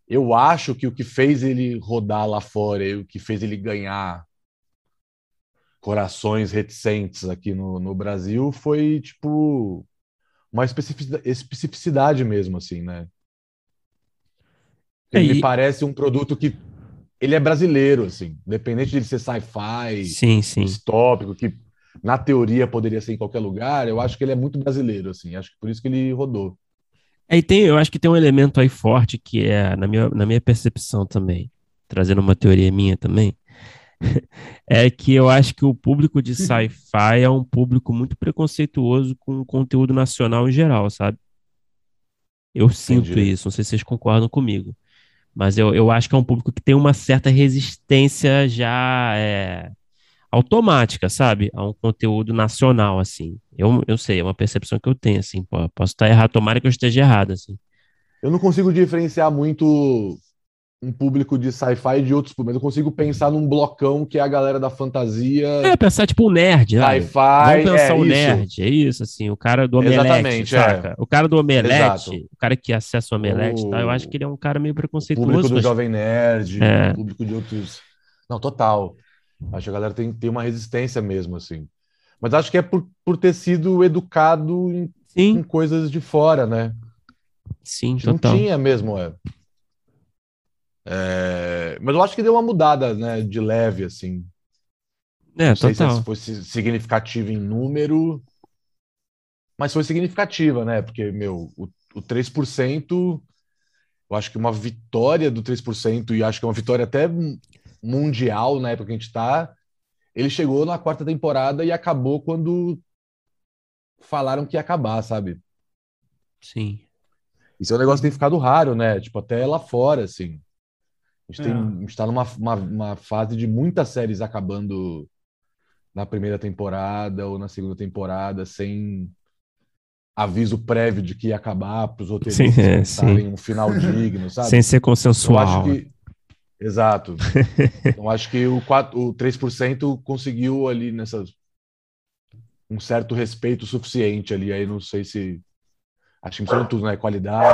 eu acho que o que fez ele rodar lá fora e o que fez ele ganhar corações reticentes aqui no, no Brasil foi, tipo, uma especificidade mesmo, assim, né? Ele me parece um produto que ele é brasileiro, assim, independente de ser sci-fi, sim, sim. distópico, que na teoria poderia ser em qualquer lugar, eu acho que ele é muito brasileiro, assim, acho que por isso que ele rodou. É, e tem, eu acho que tem um elemento aí forte que é, na minha, na minha percepção também, trazendo uma teoria minha também, é que eu acho que o público de sci-fi é um público muito preconceituoso com o conteúdo nacional em geral, sabe? Eu sinto Entendi. isso, não sei se vocês concordam comigo. Mas eu, eu acho que é um público que tem uma certa resistência já é, automática, sabe? A um conteúdo nacional, assim. Eu, eu sei, é uma percepção que eu tenho, assim. Posso estar errado, tomara que eu esteja errado, assim. Eu não consigo diferenciar muito um público de sci-fi de outros públicos. Eu consigo pensar num blocão que é a galera da fantasia. É, pensar tipo o nerd, né? Sci-fi. Vamos pensar é o nerd, é isso, assim. O cara do Omelete, Exatamente? É. O cara do Omelete, Exato. o cara que acessa o Omelete, o... Tá? eu acho que ele é um cara meio preconceituoso. O público do mas... Jovem Nerd, é. o público de outros Não, total. Acho que a galera tem, tem uma resistência mesmo, assim. Mas acho que é por, por ter sido educado em, em coisas de fora, né? sim, Não total. tinha mesmo, é. É, Mas eu acho que deu uma mudada, né? De leve, assim. É, Não sei se foi si- significativa em número, mas foi significativa, né? Porque, meu, o, o 3%, eu acho que uma vitória do 3%, e acho que é uma vitória até mu- mundial na época que a gente tá, ele chegou na quarta temporada e acabou quando falaram que ia acabar, sabe? Sim. Isso é um negócio que tem ficado raro, né? Tipo, até lá fora, assim. A gente tem, É. a gente tá numa uma, uma fase de muitas séries acabando na primeira temporada ou na segunda temporada sem aviso prévio de que ia acabar para os roteiristas Sim, é, pensarem sim. um final digno, sabe? Sem ser Eu acho consensual. que... Exato. Então, acho que o, 4, o 3% conseguiu ali nessas um certo respeito suficiente ali. Aí não sei se. Acho que misturando tudo, né? Qualidade.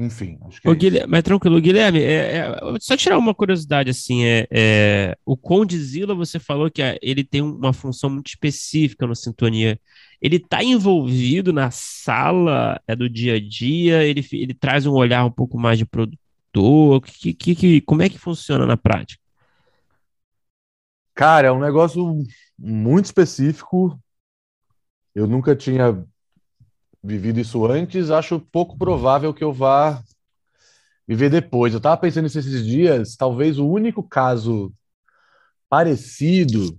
Enfim, acho que é Ô, isso. Guilherme, mas tranquilo, Guilherme, é, é, só tirar uma curiosidade, assim, é, é, o Condzilla, você falou que ah, ele tem uma função muito específica no Sintonia. Ele está envolvido na sala é, do dia a dia, ele, ele traz um olhar um pouco mais de produtor, que, que, que- como é que funciona na prática? Cara, é um negócio muito específico. Eu nunca tinha vivido isso antes. Acho pouco provável que eu vá viver depois. Eu tava pensando nisso esses dias. Talvez o único caso parecido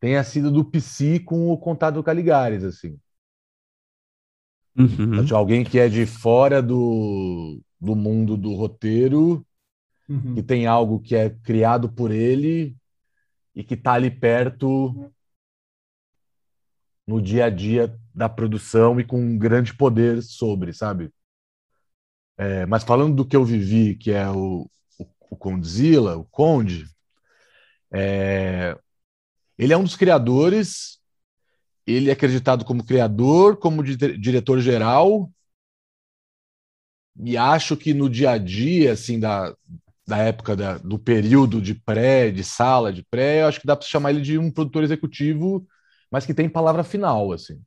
tenha sido do Psy com o Contado Caligares, assim. Uhum, alguém que é de fora do, do mundo do roteiro, Uhum. que tem algo que é criado por ele e que tá ali perto no dia a dia da produção e com um grande poder sobre, sabe? É, mas falando do que eu vivi, que é o, o, o Condzilla, o Conde, é, ele é um dos criadores, ele é acreditado como criador, como di- diretor-geral, e acho que no dia a dia, assim, da, da época da- do período de pré, de sala de pré, eu acho que dá para chamar ele de um produtor executivo, mas que tem palavra final, assim.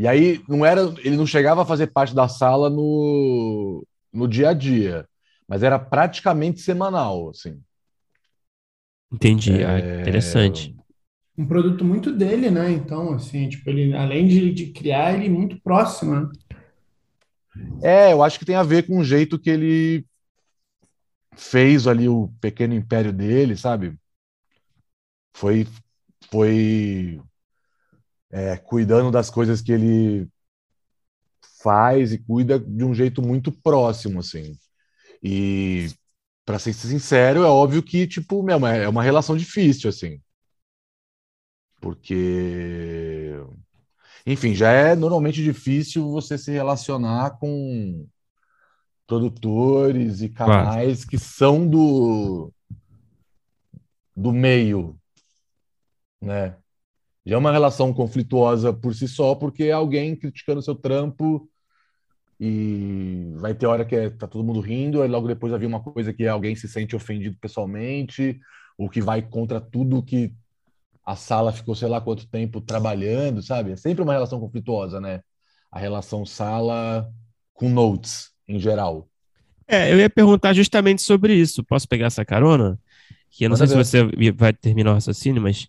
E aí não era, ele não chegava a fazer parte da sala no, no dia a dia, mas era praticamente semanal, assim. entendi, ah, É, interessante. Um produto muito dele, né? Então, assim, tipo, ele, além de, de criar, ele é muito próximo, né? É, eu acho que tem a ver com o jeito que ele fez ali o pequeno império dele, sabe? Foi, foi é, cuidando das coisas que ele faz e cuida de um jeito muito próximo, assim. E, para ser sincero, é óbvio que, tipo, meu, é uma relação difícil, assim. Porque, enfim, já é normalmente difícil você se relacionar com produtores e canais que são do do meio, né? Já é uma relação conflituosa por si só, porque é alguém criticando seu trampo e vai ter hora que é, tá todo mundo rindo, aí logo depois vai vir uma coisa que alguém se sente ofendido pessoalmente, ou que vai contra tudo que a sala ficou sei lá quanto tempo trabalhando, sabe? É sempre uma relação conflituosa, né? A relação sala com notes, em geral. É, eu ia perguntar justamente sobre isso. Posso pegar essa carona? Que eu não sei se você vai terminar o raciocínio, mas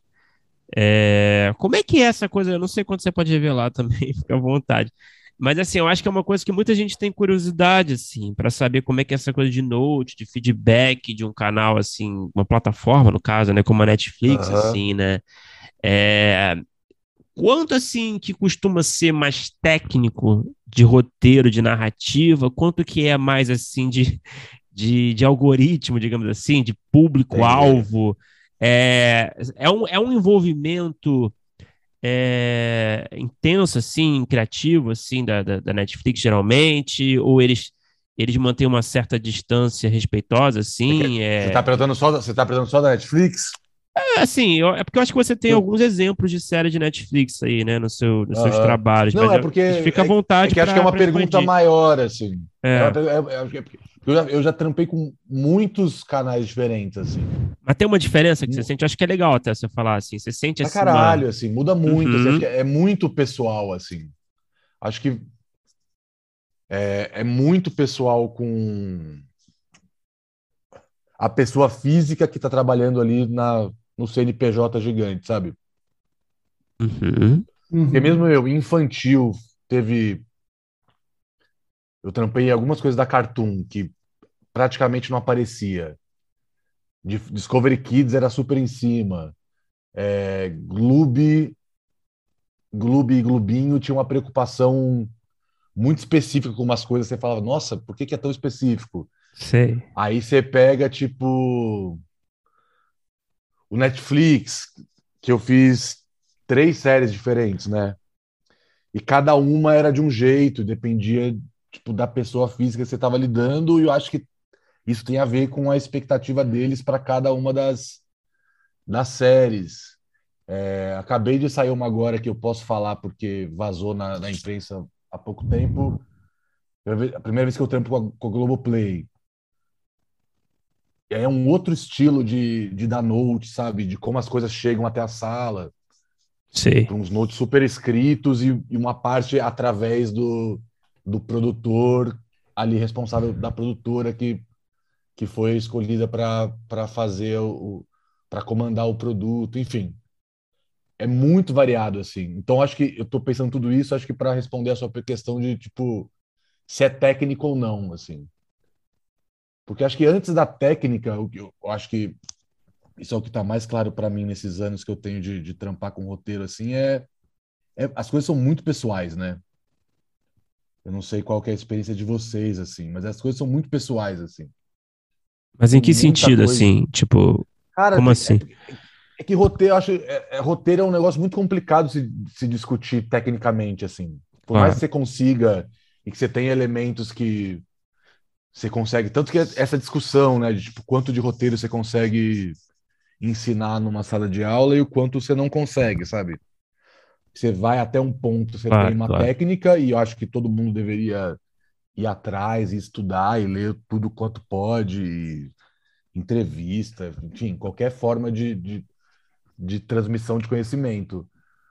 é, como é que é essa coisa? Eu não sei quanto você pode revelar também, fica à vontade. Mas assim, eu acho que é uma coisa que muita gente tem curiosidade, assim, para saber como é que é essa coisa de note, de feedback de um canal, assim, uma plataforma, no caso, né, como a Netflix, assim, né? É, quanto assim que costuma ser mais técnico de roteiro, de narrativa, quanto que é mais assim de, de, de algoritmo, digamos assim, de público-alvo? É, é, um, é um envolvimento é, intenso, assim, criativo, assim, da, da, da Netflix, geralmente, ou eles, eles mantêm uma certa distância respeitosa, assim, é... Você tá perguntando só, você tá perguntando só da Netflix? É, assim, eu- é porque eu acho que você tem Eu- alguns exemplos de série de Netflix aí, né, no seu, nos seus Aham. trabalhos. Não, mas é eu- porque fica à é- vontade É que acho pra- que é uma pra pergunta expandir. maior, assim. É. É é- Eu já, eu já trampei com muitos canais diferentes, assim. Mas tem uma diferença que você sente, acho que é legal até você falar assim. Você sente assim. caralho, uma... assim, muda muito. Assim, uhum. Assim, é muito pessoal, assim. Acho que é, é muito pessoal com a pessoa física que está trabalhando ali na, no CNPJ gigante, sabe? Uhum. Porque mesmo eu, infantil, teve. Eu trampei algumas coisas da Cartoon que praticamente não aparecia. Discovery Kids era super em cima. É, Gloob, Gloob e Glubinho tinha uma preocupação muito específica com umas coisas. Você falava, nossa, por que, que é tão específico? Sei. Aí você pega, tipo, o Netflix, que eu fiz três séries diferentes, né? E cada uma era de um jeito, dependia, tipo, da pessoa física que você estava lidando, e eu acho que isso tem a ver com a expectativa deles para cada uma das, das séries. É, acabei de sair uma agora que eu posso falar porque vazou na, na imprensa há pouco tempo. A primeira vez que eu trampo com a, com a Globoplay é um outro estilo de, de dar note, sabe? De como as coisas chegam até a sala. Sim. Uns notes super escritos e, e, uma parte através do, do produtor ali responsável da produtora que, que foi escolhida para fazer o para comandar o produto, enfim. É muito variado assim. Então acho que eu estou pensando tudo isso, acho que para responder a sua questão de tipo se é técnico ou não, assim. Porque acho que antes da técnica, eu, eu acho que isso é o que está mais claro para mim nesses anos que eu tenho de, de trampar com roteiro, assim, é, é, as coisas são muito pessoais, né? Eu não sei qual é a experiência de vocês, assim, mas as coisas são muito pessoais, assim. Mas em que sentido, coisa... assim? Tipo, Cara, como é, assim? É, é que roteiro, acho, é, é, roteiro é um negócio muito complicado se, se discutir tecnicamente, assim. Por ah. mais que você consiga e que você tenha elementos que você consegue. Tanto que essa discussão, né, de tipo, quanto de roteiro você consegue ensinar numa sala de aula e o quanto você não consegue, sabe? Você vai até um ponto, você claro, tem uma claro. técnica e eu acho que todo mundo deveria ir atrás e estudar e ler tudo quanto pode, entrevista, enfim, qualquer forma de, de, de transmissão de conhecimento.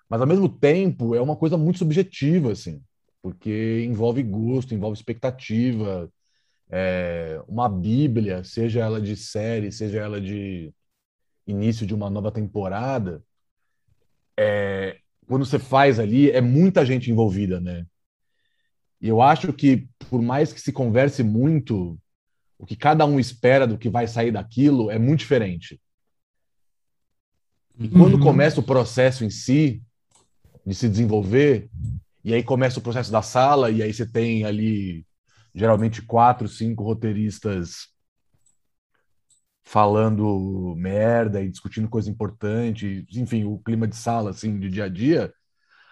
Mas ao mesmo tempo é uma coisa muito subjetiva, assim, porque envolve gosto, envolve expectativa, é, uma Bíblia, seja ela de série, seja ela de início de uma nova temporada, é, quando você faz ali, é muita gente envolvida, né? E eu acho que, por mais que se converse muito, o que cada um espera do que vai sair daquilo é muito diferente. E quando uhum. começa o processo em si, de se desenvolver, e aí começa o processo da sala, e aí você tem ali geralmente quatro, cinco roteiristas falando merda e discutindo coisa importante, enfim, o clima de sala, assim, de dia a dia,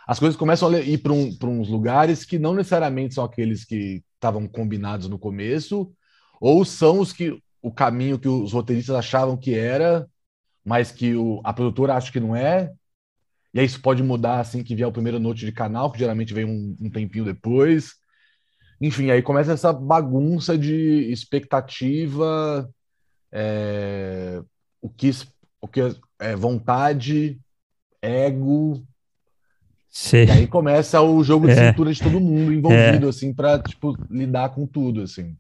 as coisas começam a ir para um, uns lugares que não necessariamente são aqueles que estavam combinados no começo, ou são os que o caminho que os roteiristas achavam que era, mas que o, a produtora acha que não é, e aí isso pode mudar assim que vier o primeiro note de canal, que geralmente vem um, um tempinho depois. Enfim, aí começa essa bagunça de expectativa, é, o que, o que é vontade, ego. Sim. E aí começa o jogo de é. cintura de todo mundo envolvido, é. assim, para tipo, lidar com tudo, assim.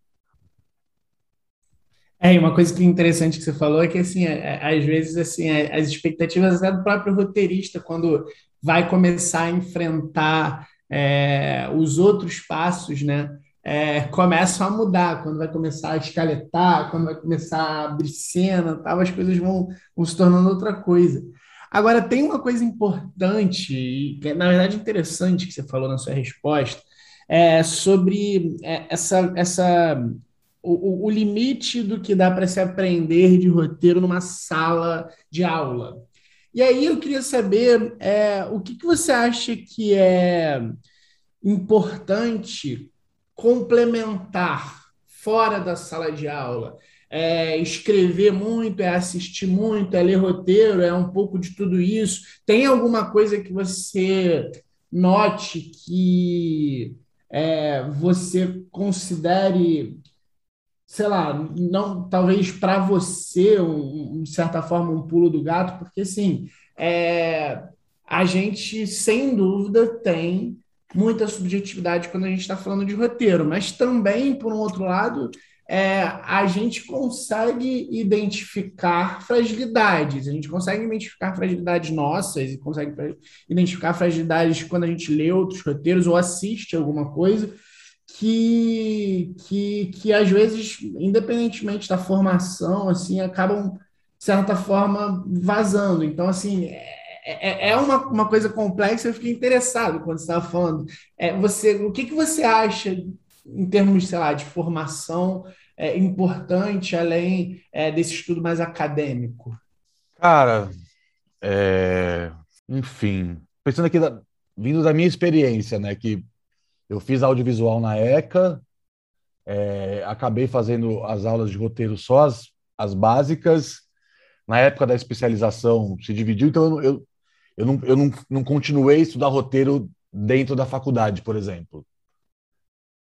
É, e uma coisa que é interessante que você falou é que, assim, é, é, às vezes, assim, as expectativas até do próprio roteirista, quando vai começar a enfrentar é, os outros passos, né? É, começam a mudar, quando vai começar a escaletar, quando vai começar a abrir cena, tal, as coisas vão, vão se tornando outra coisa. Agora, tem uma coisa importante, é, na verdade interessante que você falou na sua resposta, é sobre é, essa, essa o, o limite do que dá para se aprender de roteiro numa sala de aula. E aí eu queria saber é, o que, que você acha que é importante complementar fora da sala de aula. É escrever muito, é assistir muito, é ler roteiro, é um pouco de tudo isso. Tem alguma coisa que você note que é, você considere sei lá, não, talvez para você, um, de certa forma, um pulo do gato, porque assim, é, a gente, sem dúvida, tem muita subjetividade quando a gente está falando de roteiro, mas também, por um outro lado, é, a gente consegue identificar fragilidades, a gente consegue identificar fragilidades nossas e consegue identificar fragilidades quando a gente lê outros roteiros ou assiste alguma coisa que, que, que às vezes, independentemente da formação, assim, acabam, de certa forma, vazando. Então, assim, é, é, é uma, uma coisa complexa, eu fiquei interessado quando você estava falando. É, você, o que, que você acha, em termos, sei lá, de formação é, importante, além é, desse estudo mais acadêmico? Cara, é, enfim, pensando aqui, da, vindo da minha experiência, né, que eu fiz audiovisual na ECA, é, acabei fazendo as aulas de roteiro só as, as básicas. Na época da especialização se dividiu, então eu, eu, não, eu não, não continuei a estudar roteiro dentro da faculdade, por exemplo.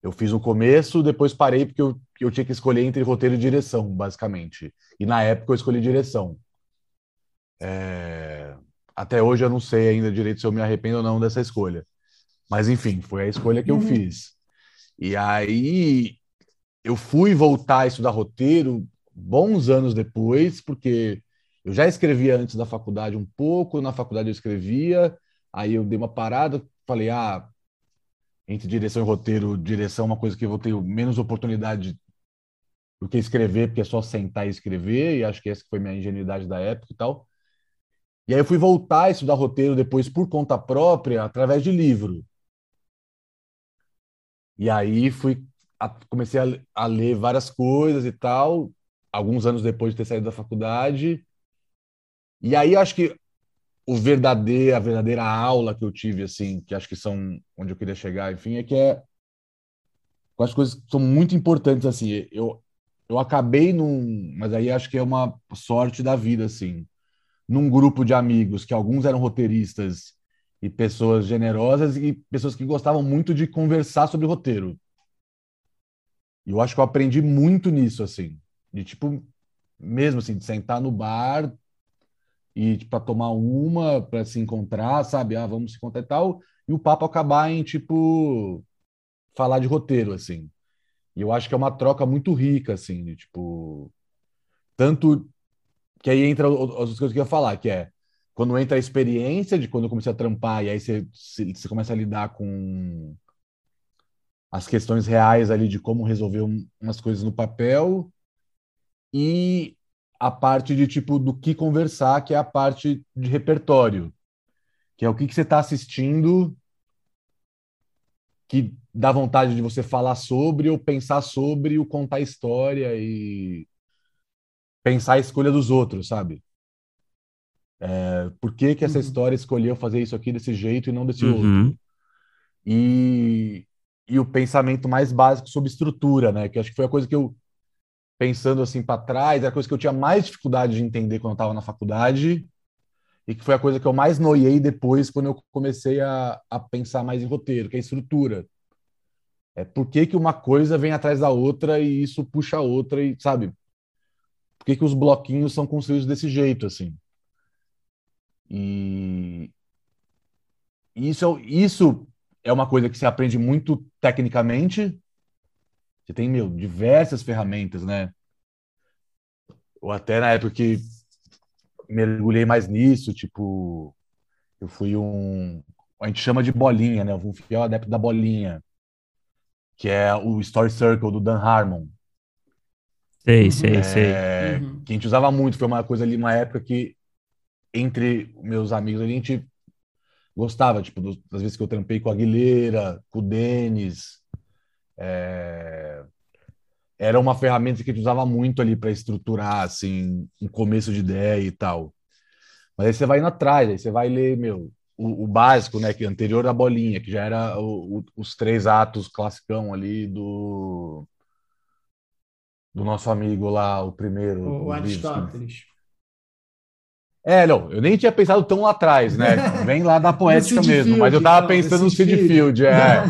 Eu fiz o começo, depois parei porque eu, eu tinha que escolher entre roteiro e direção, basicamente. E na época eu escolhi direção. É... Até hoje eu não sei ainda direito se eu me arrependo ou não dessa escolha. Mas enfim, foi a escolha que eu uhum. fiz. E aí eu fui voltar a estudar roteiro bons anos depois, porque eu já escrevia antes da faculdade um pouco, na faculdade eu escrevia, aí eu dei uma parada, falei, ah, entre direção e roteiro, direção é uma coisa que eu vou ter menos oportunidade do que escrever, porque é só sentar e escrever, e acho que essa foi minha ingenuidade da época e tal. E aí eu fui voltar a estudar roteiro depois por conta própria, através de livro. E aí fui a, comecei a, a, ler várias coisas e tal, alguns anos depois de ter saído da faculdade. E aí acho que o verdadeiro, a verdadeira aula que eu tive, assim, que acho que são onde eu queria chegar, enfim, é que é as coisas são muito importantes, assim, eu, eu acabei num, mas aí acho que é uma sorte da vida, assim, num grupo de amigos que alguns eram roteiristas e pessoas generosas e pessoas que gostavam muito de conversar sobre roteiro. E eu acho que eu aprendi muito nisso, assim, de tipo, mesmo assim, de sentar no bar e para tipo, tomar uma, para se encontrar, sabe? Ah, vamos se encontrar e tal, e o papo acabar em tipo falar de roteiro, assim. E eu acho que é uma troca muito rica, assim, de tipo. Tanto que aí entra as coisas que eu ia falar, que é quando entra a experiência de quando eu comecei a trampar, e aí você, você começa a lidar com as questões reais ali de como resolver um, umas coisas no papel, e a parte de tipo do que conversar, que é a parte de repertório, que é o que, que você está assistindo que dá vontade de você falar sobre ou pensar sobre o contar história e pensar a escolha dos outros, sabe? É, por que, que essa uhum. história escolheu fazer isso aqui desse jeito e não desse uhum. outro? E, e o pensamento mais básico sobre estrutura, né? Que acho que foi a coisa que eu, pensando assim para trás, é a coisa que eu tinha mais dificuldade de entender quando eu estava na faculdade e que foi a coisa que eu mais noiei depois quando eu comecei a, a pensar mais em roteiro, que é a estrutura. É por que, que uma coisa vem atrás da outra e isso puxa a outra e, sabe? Por que, que os bloquinhos são construídos desse jeito, assim? E isso, isso é uma coisa que se aprende muito tecnicamente. Você tem, meu, diversas ferramentas, né? Ou até na época que mergulhei mais nisso, tipo, eu fui um. A gente chama de bolinha, né? Eu fui um fiel adepto da bolinha, que é o Story Circle do Dan Harmon. Sei, sei, é, sei. Uhum. Que a gente usava muito, foi uma coisa ali, uma época que entre meus amigos a gente gostava, tipo, das vezes que eu trampei com a Aguilera, com o Denis. É... Era uma ferramenta que a gente usava muito ali para estruturar, assim, um começo de ideia e tal. Mas aí você vai indo atrás, aí você vai ler, meu, o, o básico, né, que é anterior da bolinha, que já era o, o, os três atos classicão ali do do nosso amigo lá, o primeiro. O, Aristóteles. É, não, eu nem tinha pensado tão lá atrás, né? Vem lá da poética mesmo, Field, mas eu tava não, pensando no Sid Field, é.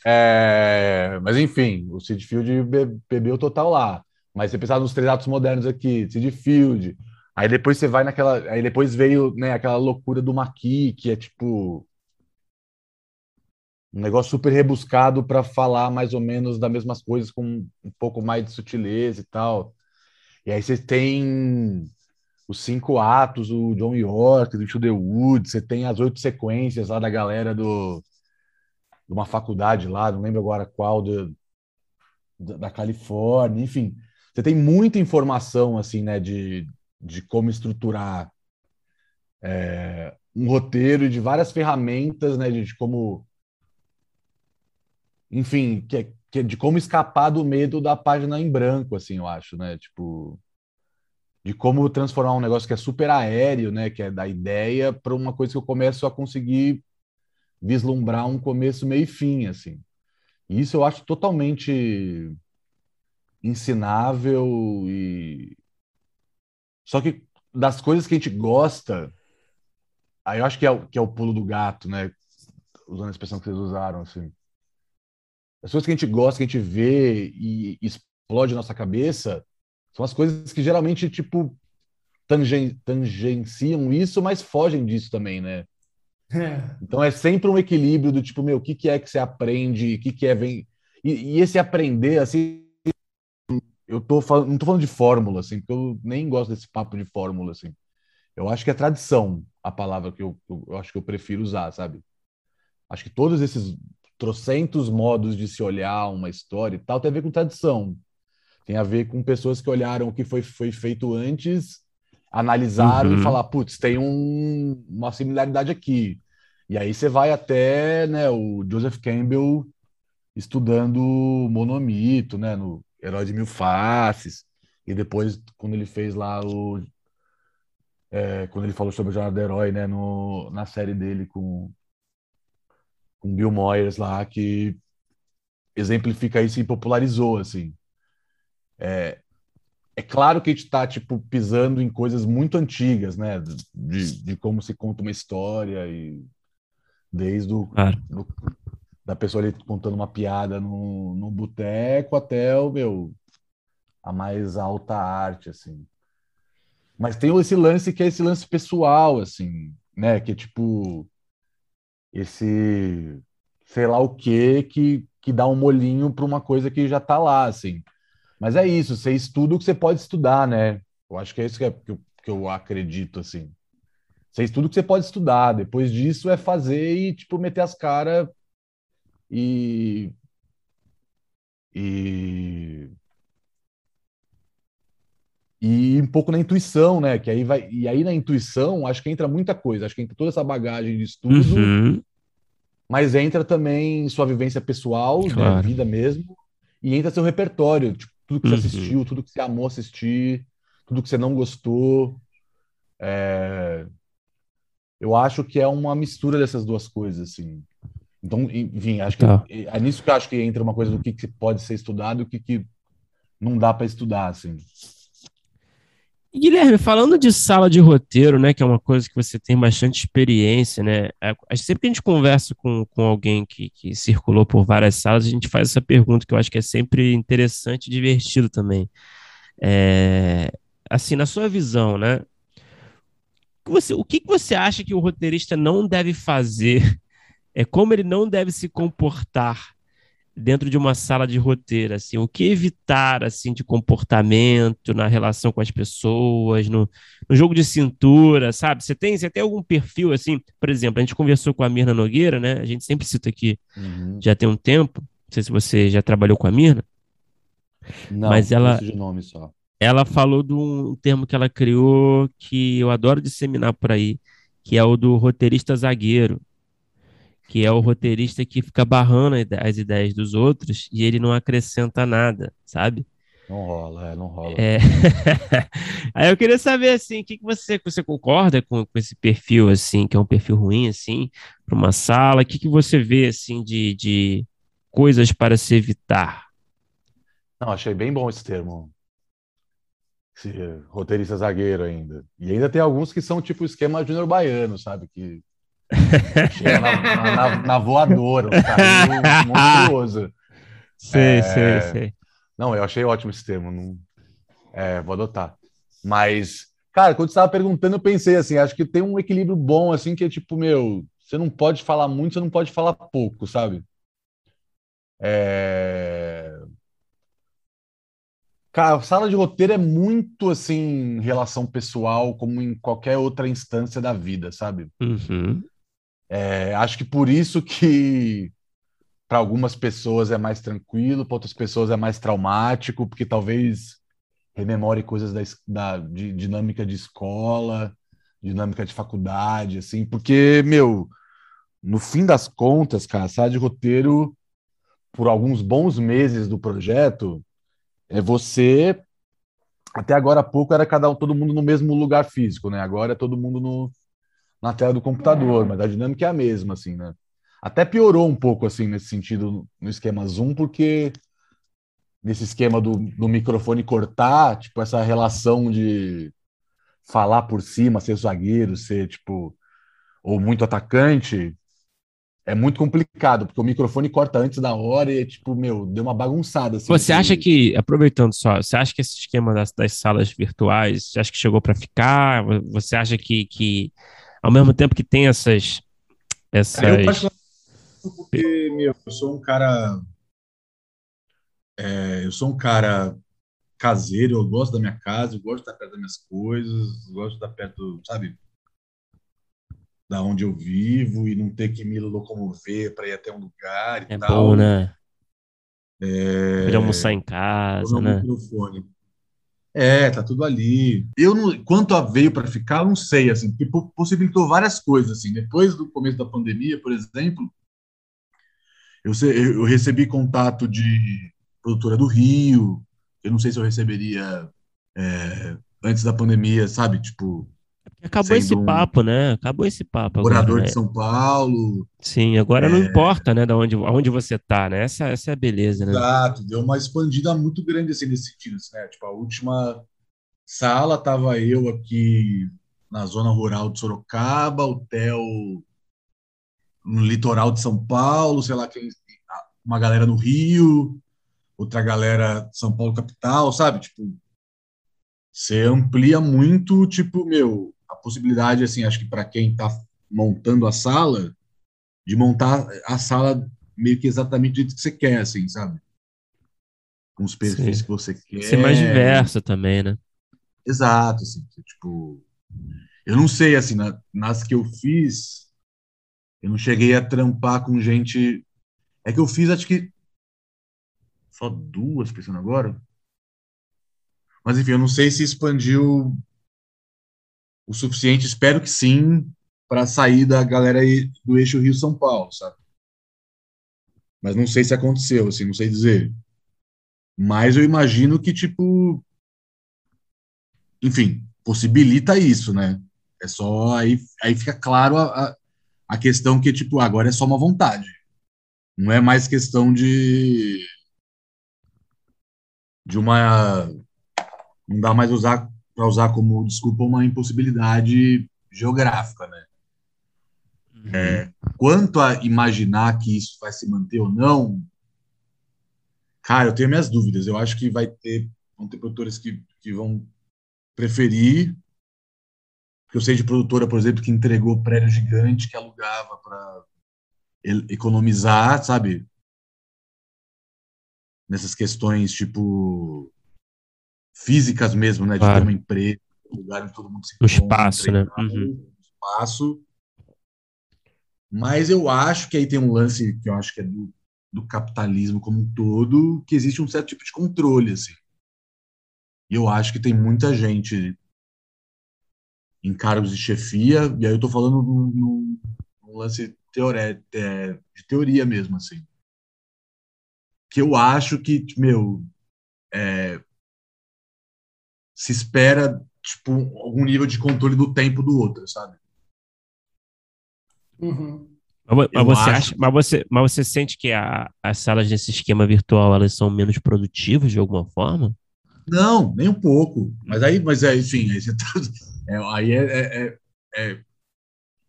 é. mas enfim, o Sid Field be- bebeu total lá. Mas você pensar nos três atos modernos aqui, Sid Field. Aí depois você vai naquela. Aí depois veio, né, aquela loucura do Maqui, que é tipo. Um negócio super rebuscado para falar mais ou menos das mesmas coisas com um pouco mais de sutileza e tal. E aí você tem os cinco atos, o John York, do Into the Woods, você tem as oito sequências lá da galera do, de uma faculdade lá, não lembro agora qual, do, da da Califórnia, enfim. Você tem muita informação, assim, né, de, de como estruturar é, um roteiro e de várias ferramentas, né, de, de como, enfim, que, é- que é de como escapar do medo da página em branco, assim, eu acho, né, tipo, de como transformar um negócio que é super aéreo, né, que é da ideia, para uma coisa que eu começo a conseguir vislumbrar um começo, meio e fim, assim. E isso eu acho totalmente ensinável e só que das coisas que a gente gosta, aí eu acho que é o, que é o pulo do gato, né? Usando a expressão que vocês usaram, assim. As coisas que a gente gosta, que a gente vê e explode nossa cabeça, são as coisas que geralmente, tipo, tangen- tangenciam isso, mas fogem disso também, né? É. Então é sempre um equilíbrio do tipo, meu, o que que é que você aprende, o que que é vem e, e esse aprender assim, eu tô falando, não tô falando de fórmula assim, porque eu nem gosto desse papo de fórmula assim. Eu acho que é tradição a palavra que eu, eu, eu acho que eu prefiro usar, sabe? Acho que todos esses trocentos modos de se olhar uma história e tal tem a ver com tradição. Tem a ver com pessoas que olharam o que foi, foi feito antes, analisaram Uhum. e falaram, putz, tem um- uma similaridade aqui. E aí você vai até, né, o Joseph Campbell estudando monomito, né, no Herói de Mil Faces. E depois, quando ele fez lá o... é, quando ele falou sobre a Jornada do Herói, né, no, na série dele com, com Bill Moyers lá, que exemplifica isso e popularizou, assim. É claro que a gente está tipo pisando em coisas muito antigas, né? De, de como se conta uma história e desde o Claro. do- da pessoa ali contando uma piada no, no boteco até o meu a mais alta arte, assim. Mas tem esse lance que é esse lance pessoal, assim, né? Que é tipo esse sei lá o quê que que dá um molhinho para uma coisa que já tá lá, assim. Mas é isso, você estuda o que você pode estudar, né? Eu acho que é isso que, é- que eu, que eu acredito, assim. Você estuda o que você pode estudar, depois disso é fazer e, tipo, meter as caras e... E... E um pouco na intuição, né? Que aí vai... E aí na intuição, acho que entra muita coisa. Acho que entra toda essa bagagem de estudo, Uhum. mas entra também sua vivência pessoal, né, Claro. vida mesmo, e entra seu repertório, tipo, tudo que você Uhum. assistiu, tudo que você amou assistir, tudo que você não gostou. É, Eu acho que é uma mistura dessas duas coisas, assim. Então, enfim, acho que Tá. é nisso que eu acho que entra uma coisa do que, que pode ser estudado e o que, que não dá para estudar, assim. E, Guilherme, falando de sala de roteiro, né, que é uma coisa que você tem bastante experiência, né? é, sempre que a gente conversa com, com alguém que, que circulou por várias salas, a gente faz essa pergunta que eu acho que é sempre interessante e divertido também. É, assim, na sua visão, né? você- o que você acha que o roteirista não deve fazer? É como ele não deve se comportar dentro de uma sala de roteiro, assim, o que evitar, assim, de comportamento na relação com as pessoas, no, no jogo de cintura, sabe? Você tem, você tem algum perfil, assim, por exemplo, a gente conversou com a Mirna Nogueira, né? A gente sempre cita aqui, Uhum. já tem um tempo, não sei se você já trabalhou com a Mirna, Não, Mas ela- de nome só. ela falou de um termo que ela criou que eu adoro disseminar por aí, que é o do roteirista zagueiro, que é o roteirista que fica barrando as ideias dos outros e ele não acrescenta nada, sabe? Não rola, é, não rola. É. Aí eu queria saber assim, o que que você, você concorda com, com esse perfil assim, que é um perfil ruim assim, para uma sala? O que que você vê assim de, de coisas para se evitar? Não, achei bem bom esse termo. Esse roteirista zagueiro ainda. E ainda tem alguns que são tipo esquema Júnior Baiano, sabe? Que chega na, na- na- na voadora, um carrinho monstruoso. Sei, É. sei, sei. Não, eu achei ótimo esse termo. Não... É, vou adotar. Mas, cara, quando você estava perguntando, eu pensei assim, acho que tem um equilíbrio bom, assim, que é tipo, meu, você não pode falar muito, você não pode falar pouco, sabe? É... Cara, sala de roteiro é muito, assim, relação pessoal, como em qualquer outra instância da vida, sabe? Uhum. É, acho que por isso que para algumas pessoas é mais tranquilo, para outras pessoas é mais traumático, porque talvez rememore coisas da, da de dinâmica de escola, dinâmica de faculdade, assim, porque, meu, no fim das contas, cara, sala de roteiro, por alguns bons meses do projeto, é você. Até agora há pouco era cada um, todo mundo no mesmo lugar físico, né? Agora é todo mundo no, na tela do computador, mas a dinâmica é a mesma, assim, né? Até piorou um pouco, assim, nesse sentido, no esquema Zoom, porque nesse esquema do, do microfone cortar, tipo, essa relação de falar por cima, ser zagueiro, ser, tipo, ou muito atacante, é muito complicado, porque o microfone corta antes da hora e, tipo, meu, deu uma bagunçada, assim. Você acha que, aproveitando só, você acha que esse esquema das, das salas virtuais, você acha que chegou para ficar? Você acha que, que, ao mesmo tempo que tem essas, essas... Eu particularmente porque, meu, eu sou um cara. é, eu sou um cara caseiro, eu gosto da minha casa, eu gosto de estar perto das minhas coisas, gosto de estar perto, sabe, da onde eu vivo e não ter que me locomover para ir até um lugar e É tal. bom, né? É, almoçar em casa, né? microfone. É, tá tudo ali. Eu não, quanto a veio para ficar, não sei, assim, porque po- possibilitou várias coisas, assim. Depois do começo da pandemia, por exemplo, eu eu recebi contato de produtora do Rio. Eu não sei se eu receberia é, antes da pandemia, sabe? Tipo, Acabou esse um papo, né? Acabou esse papo agora, morador né? de São Paulo. Sim, agora É. não importa, né, da onde, aonde você tá, né? Essa, essa é a beleza, né? Exato, deu uma expandida muito grande assim nesse sentido, assim, né? Tipo, a última sala tava eu aqui na zona rural de Sorocaba, o Theo no litoral de São Paulo, sei lá, quem, uma galera no Rio, outra galera São Paulo capital, sabe? Tipo, você amplia muito, tipo, meu, possibilidade, assim, acho que para quem tá montando a sala, de montar a sala meio que exatamente do jeito que você quer, assim, sabe? Com os perfis Sim. que você quer. Ser mais diversa também, né? Exato, assim, tipo, eu não sei, assim, na- nas que eu fiz, eu não cheguei a trampar com gente, é que eu fiz, acho que só duas, pensando agora, mas enfim, eu não sei se expandiu o suficiente, espero que sim, para sair da galera do eixo Rio-São Paulo, sabe? Mas não sei se aconteceu, assim, não sei dizer. Mas eu imagino que, tipo, enfim, possibilita isso, né? É só aí, aí fica claro a, a questão que, tipo, agora é só uma vontade. Não é mais questão de de uma não dá mais usar para usar como desculpa uma impossibilidade geográfica, né? É, quanto a imaginar que isso vai se manter ou não, cara, eu tenho minhas dúvidas. Eu acho que vai ter vão ter produtores que, que vão preferir. Porque eu sei de produtora, por exemplo, que entregou prédio gigante que alugava para economizar, sabe? Nessas questões, tipo, físicas mesmo, né? De Claro. ter uma empresa, um lugar onde todo mundo se encontra espaço, e né? Uhum. um espaço. Mas eu acho que aí tem um lance que eu acho que é do, do capitalismo como um todo, que existe um certo tipo de controle, assim. E eu acho que tem muita gente em cargos de chefia, e aí eu tô falando num, lance teoré, de teoria mesmo, assim. Que eu acho que, meu, é, se espera, tipo, algum nível de controle do tempo do outro, sabe? Uhum. Mas, você acha, que- mas você, mas você sente que a- as salas nesse esquema virtual elas são menos produtivas de alguma forma? Não, nem um pouco. Mas aí, mas é, enfim, aí, você tá- é, aí é, é- é- é-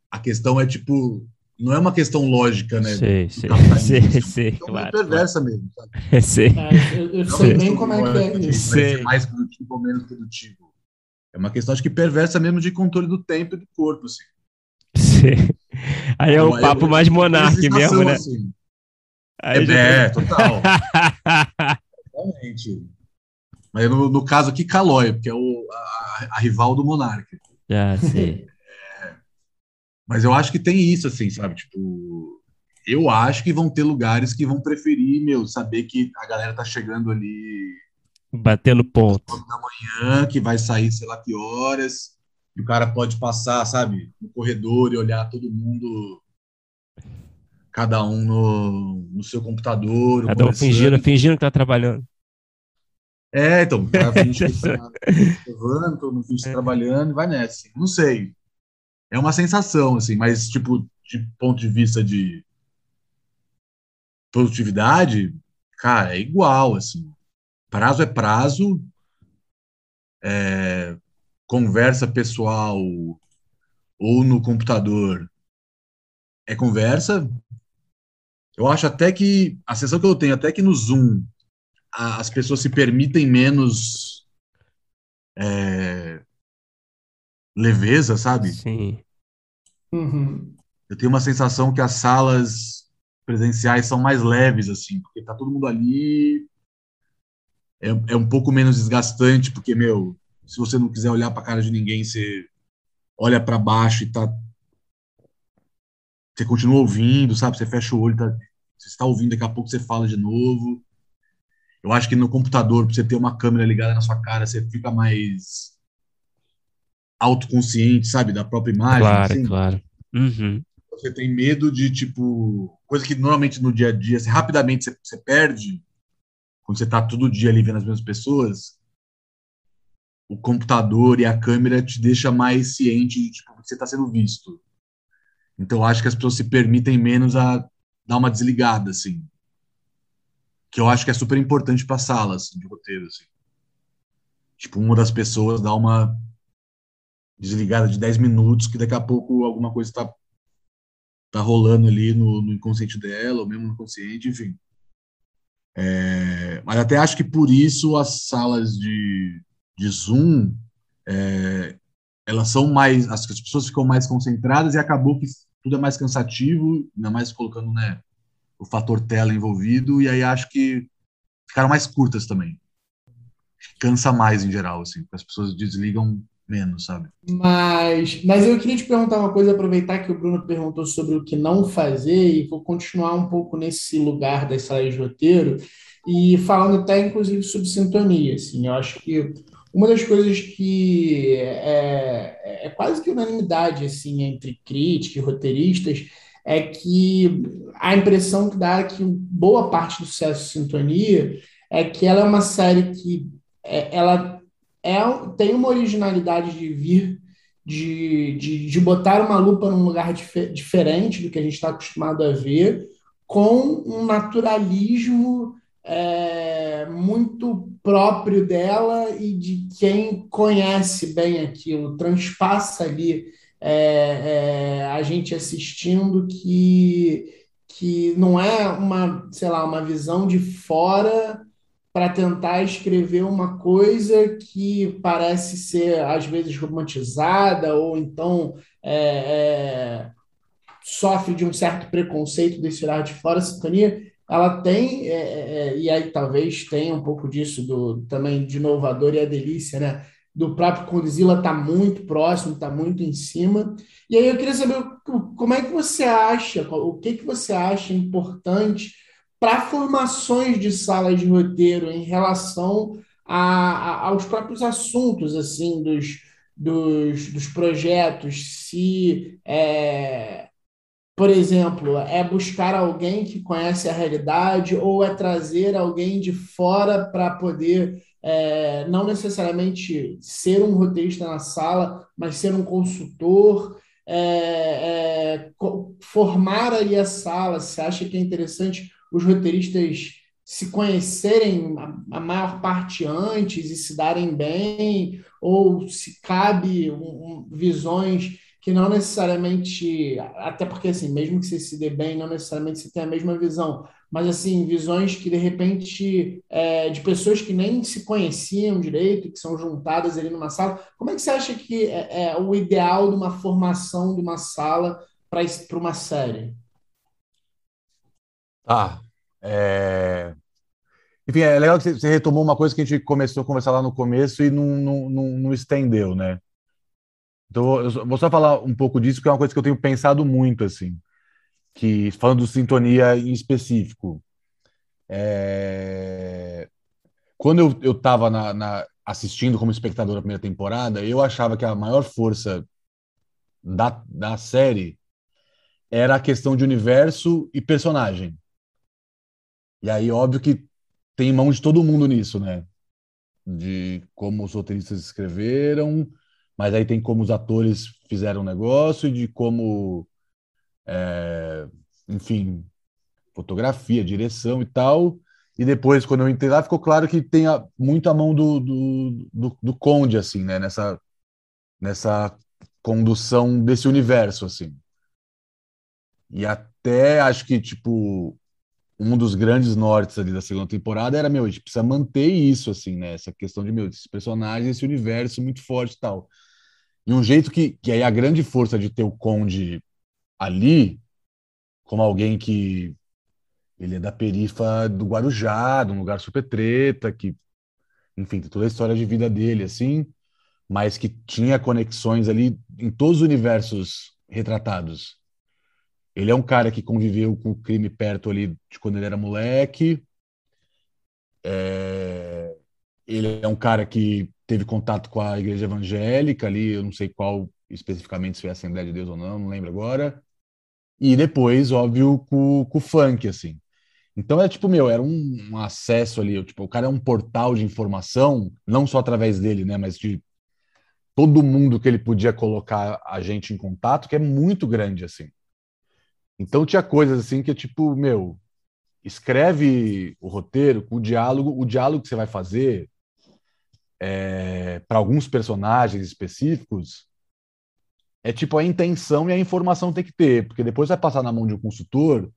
a questão é tipo não é uma questão lógica, né? Sei, do sei, sei, sei, É uma claro. perversa mesmo, sabe? claro. Sei. É, eu, eu Não sei bem questão como é que é isso. ser mais produtivo ou menos produtivo. É uma questão, acho que perversa mesmo de controle do tempo e do corpo, assim. Sei. Aí é um Uma- papo é- mais é monarque mesmo, né? assim. Aí É, já- é, total. Realmente. Mas no, no caso aqui, Calói, porque é o, a, a rival do Monarca. Já sei. Mas eu acho que tem isso, assim, sabe? Tipo, eu acho que vão ter lugares que vão preferir, meu, saber que a galera tá chegando ali Batendo ponto. da manhã, que vai sair sei lá que horas, e o cara pode passar, sabe, no corredor e olhar todo mundo, cada um no, no seu computador. Cada um fingindo, fingindo que tá trabalhando. É, então, o cara finge que tá levando, todo mundo finge tá trabalhando e vai nessa. Assim. Não sei. É uma sensação, assim, mas, tipo, de ponto de vista de produtividade, cara, é igual, assim. Prazo é prazo, é, conversa pessoal ou no computador é conversa. Eu acho até que, a sensação que eu tenho, até que no Zoom a- as pessoas se permitem menos é, leveza, sabe? Sim. Uhum. Eu tenho uma sensação que as salas presenciais são mais leves, assim, porque tá todo mundo ali. É, é um pouco menos desgastante, porque, meu, se você não quiser olhar pra cara de ninguém, você olha pra baixo e tá. Você continua ouvindo, sabe? Você fecha o olho, tá... você está ouvindo, daqui a pouco você fala de novo. Eu acho que no computador, pra você ter uma câmera ligada na sua cara, você fica mais autoconsciente, sabe? Da própria imagem. Claro, assim claro. Uhum. você tem medo de, tipo, coisa que normalmente no dia a dia, você, rapidamente você, você perde, quando você tá todo dia ali vendo as mesmas pessoas, o computador e a câmera te deixa mais ciente de, tipo, que você tá sendo visto. Então, eu acho que as pessoas se permitem menos a dar uma desligada, assim. Que eu acho que é super importante para salas de roteiro, assim. Tipo, uma das pessoas dá uma desligada de 10 minutos, que daqui a pouco alguma coisa tá tá rolando ali no, no inconsciente dela, ou mesmo no consciente, enfim. É, mas até acho que por isso as salas de, de Zoom é, elas são mais, as, as pessoas ficam mais concentradas e acabou que tudo é mais cansativo, ainda mais colocando né, o fator tela envolvido, e aí acho que ficaram mais curtas também. Cansa mais em geral, assim, as pessoas desligam menos, sabe? Mas, mas eu queria te perguntar uma coisa, aproveitar que o Bruno perguntou sobre o que não fazer, e vou continuar um pouco nesse lugar das salas de roteiro, e falando até, inclusive, sobre sintonia. Assim, eu acho que uma das coisas que é, é quase que unanimidade assim, entre críticos e roteiristas é que a impressão que dá é que boa parte do sucesso de Sintonia é que ela é uma série que é, ela é, tem uma originalidade de vir, de, de, de botar uma lupa num lugar dif diferente do que a gente está acostumado a ver, com um naturalismo é, muito próprio dela e de quem conhece bem aquilo, transpassa ali é, é, a gente assistindo que, que não é uma, sei lá, uma visão de fora para tentar escrever uma coisa que parece ser, às vezes, romantizada, ou então é, é, sofre de um certo preconceito desse olhar de fora. A sintonia, ela tem, é, e aí talvez tenha um pouco disso do, também de inovador e a delícia, né? Do próprio Condzilla está muito próximo, está muito em cima. E aí eu queria saber como é que você acha, o que, que você acha importante para formações de salas de roteiro em relação a, a, aos próprios assuntos assim dos, dos, dos projetos, se é, por exemplo, é buscar alguém que conhece a realidade ou é trazer alguém de fora para poder é, não necessariamente ser um roteirista na sala, mas ser um consultor, é, é, formar ali a sala. Você acha que é interessante os roteiristas se conhecerem a, maior parte antes e se darem bem, ou se cabe um, um, visões que não necessariamente, até porque assim, mesmo que você se dê bem, não necessariamente você tem a mesma visão, mas assim, visões que de repente é, de pessoas que nem se conheciam direito, que são juntadas ali numa sala. Como é que você acha que é, é o ideal de uma formação de uma sala para uma série? Ah, é... Enfim, é legal que você retomou uma coisa que a gente começou a conversar lá no começo e não, não, não, não estendeu, né? Então, eu vou só falar um pouco disso, que é uma coisa que eu tenho pensado muito, assim, que falando de sintonia em específico. É... Quando eu, eu tava na, na, assistindo como espectador a primeira temporada, eu achava que a maior força da, da série era a questão de universo e personagem. E aí, óbvio que tem mão de todo mundo nisso, né? De como os roteiristas escreveram, mas aí tem como os atores fizeram o negócio, de como, é, enfim, fotografia, direção e tal. E depois, quando eu entrei lá, ficou claro que tem a, muito a mão do, do, do, do Conde, assim, né? Nessa, nessa condução desse universo, assim. E até acho que, tipo, um dos grandes nortes ali da segunda temporada era, meu, a gente precisa manter isso, assim, né? Essa questão de, meu, esses personagens, esse universo muito forte e tal. E um jeito que, que aí a grande força de ter o Conde ali, como alguém que ele é da perifa do Guarujá, de um lugar super treta, que, enfim, tem toda a história de vida dele, assim, mas que tinha conexões ali em todos os universos retratados. Ele é um cara que conviveu com o crime perto ali de quando ele era moleque. É... Ele é um cara que teve contato com a igreja evangélica ali, eu não sei qual especificamente se foi a Assembleia de Deus ou não, não lembro agora. E depois, óbvio, com, com o funk, assim. Então é tipo, meu, era um, um acesso ali, tipo, o cara é um portal de informação, não só através dele, né, mas de todo mundo que ele podia colocar a gente em contato, que é muito grande, assim. Então tinha coisas assim que é tipo, meu, escreve o roteiro com o diálogo, o diálogo que você vai fazer é, para alguns personagens específicos é tipo a intenção e a informação tem que ter, porque depois vai passar na mão de um consultor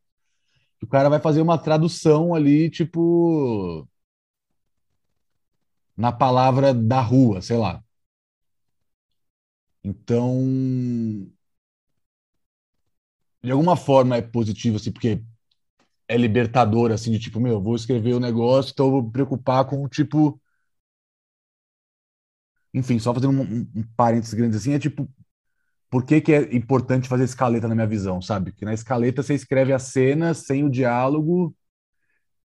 o cara vai fazer uma tradução ali, tipo na palavra da rua, sei lá. Então, de alguma forma é positivo, assim, porque é libertador, assim, de tipo, meu, vou escrever o um negócio, então eu vou me preocupar com, tipo... Enfim, só fazendo um, um, um parênteses grande assim, é tipo, por que, que é importante fazer escaleta na minha visão, sabe? Porque na escaleta você escreve a cena sem o diálogo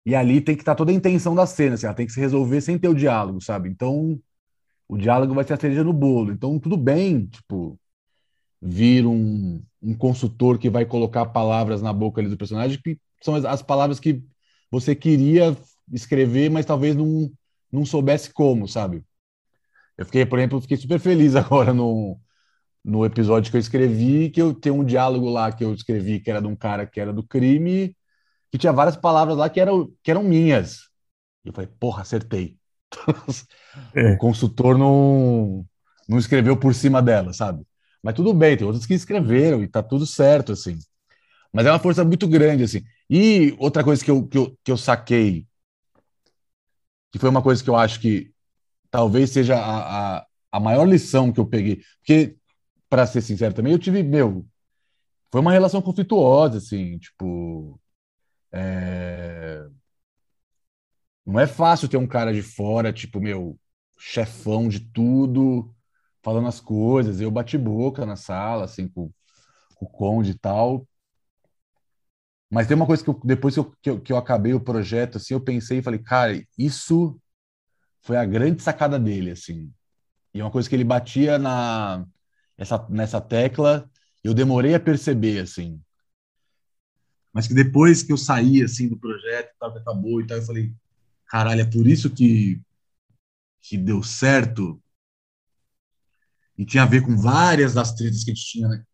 e ali tem que estar tá toda a intenção da cena, assim, ela tem que se resolver sem ter o diálogo, sabe? Então, o diálogo vai ser a cereja no bolo. Então, tudo bem, tipo, vir um, um consultor que vai colocar palavras na boca ali do personagem que são as, as palavras que você queria escrever, mas talvez não, não soubesse como, sabe? Eu fiquei, por exemplo, fiquei super feliz agora no, no episódio que eu escrevi, que eu tenho um diálogo lá que eu escrevi que era de um cara que era do crime, que tinha várias palavras lá que eram, que eram minhas. E eu falei, porra, acertei. É. O consultor não, não escreveu por cima dela, sabe? Mas tudo bem, tem outros que escreveram e tá tudo certo, assim. Mas é uma força muito grande, assim. E outra coisa que eu, que eu, que eu saquei, que foi uma coisa que eu acho que talvez seja a, a, a maior lição que eu peguei. Porque, para ser sincero também, eu tive, meu, foi uma relação conflituosa, assim, tipo. É... Não é fácil ter um cara de fora, tipo, meu, chefão de tudo, falando as coisas. Eu bati boca na sala, assim, com, com o Conde e tal. Mas tem uma coisa que eu, depois que eu, que eu, que eu acabei o projeto, assim, eu pensei e falei, cara, isso foi a grande sacada dele, assim. E é uma coisa que ele batia na essa, nessa tecla, eu demorei a perceber, assim. Mas que depois que eu saí, assim, do projeto, tal, acabou e tal, eu falei, caralho, é por isso que, que deu certo, e tinha a ver com várias das tretas que a gente tinha né,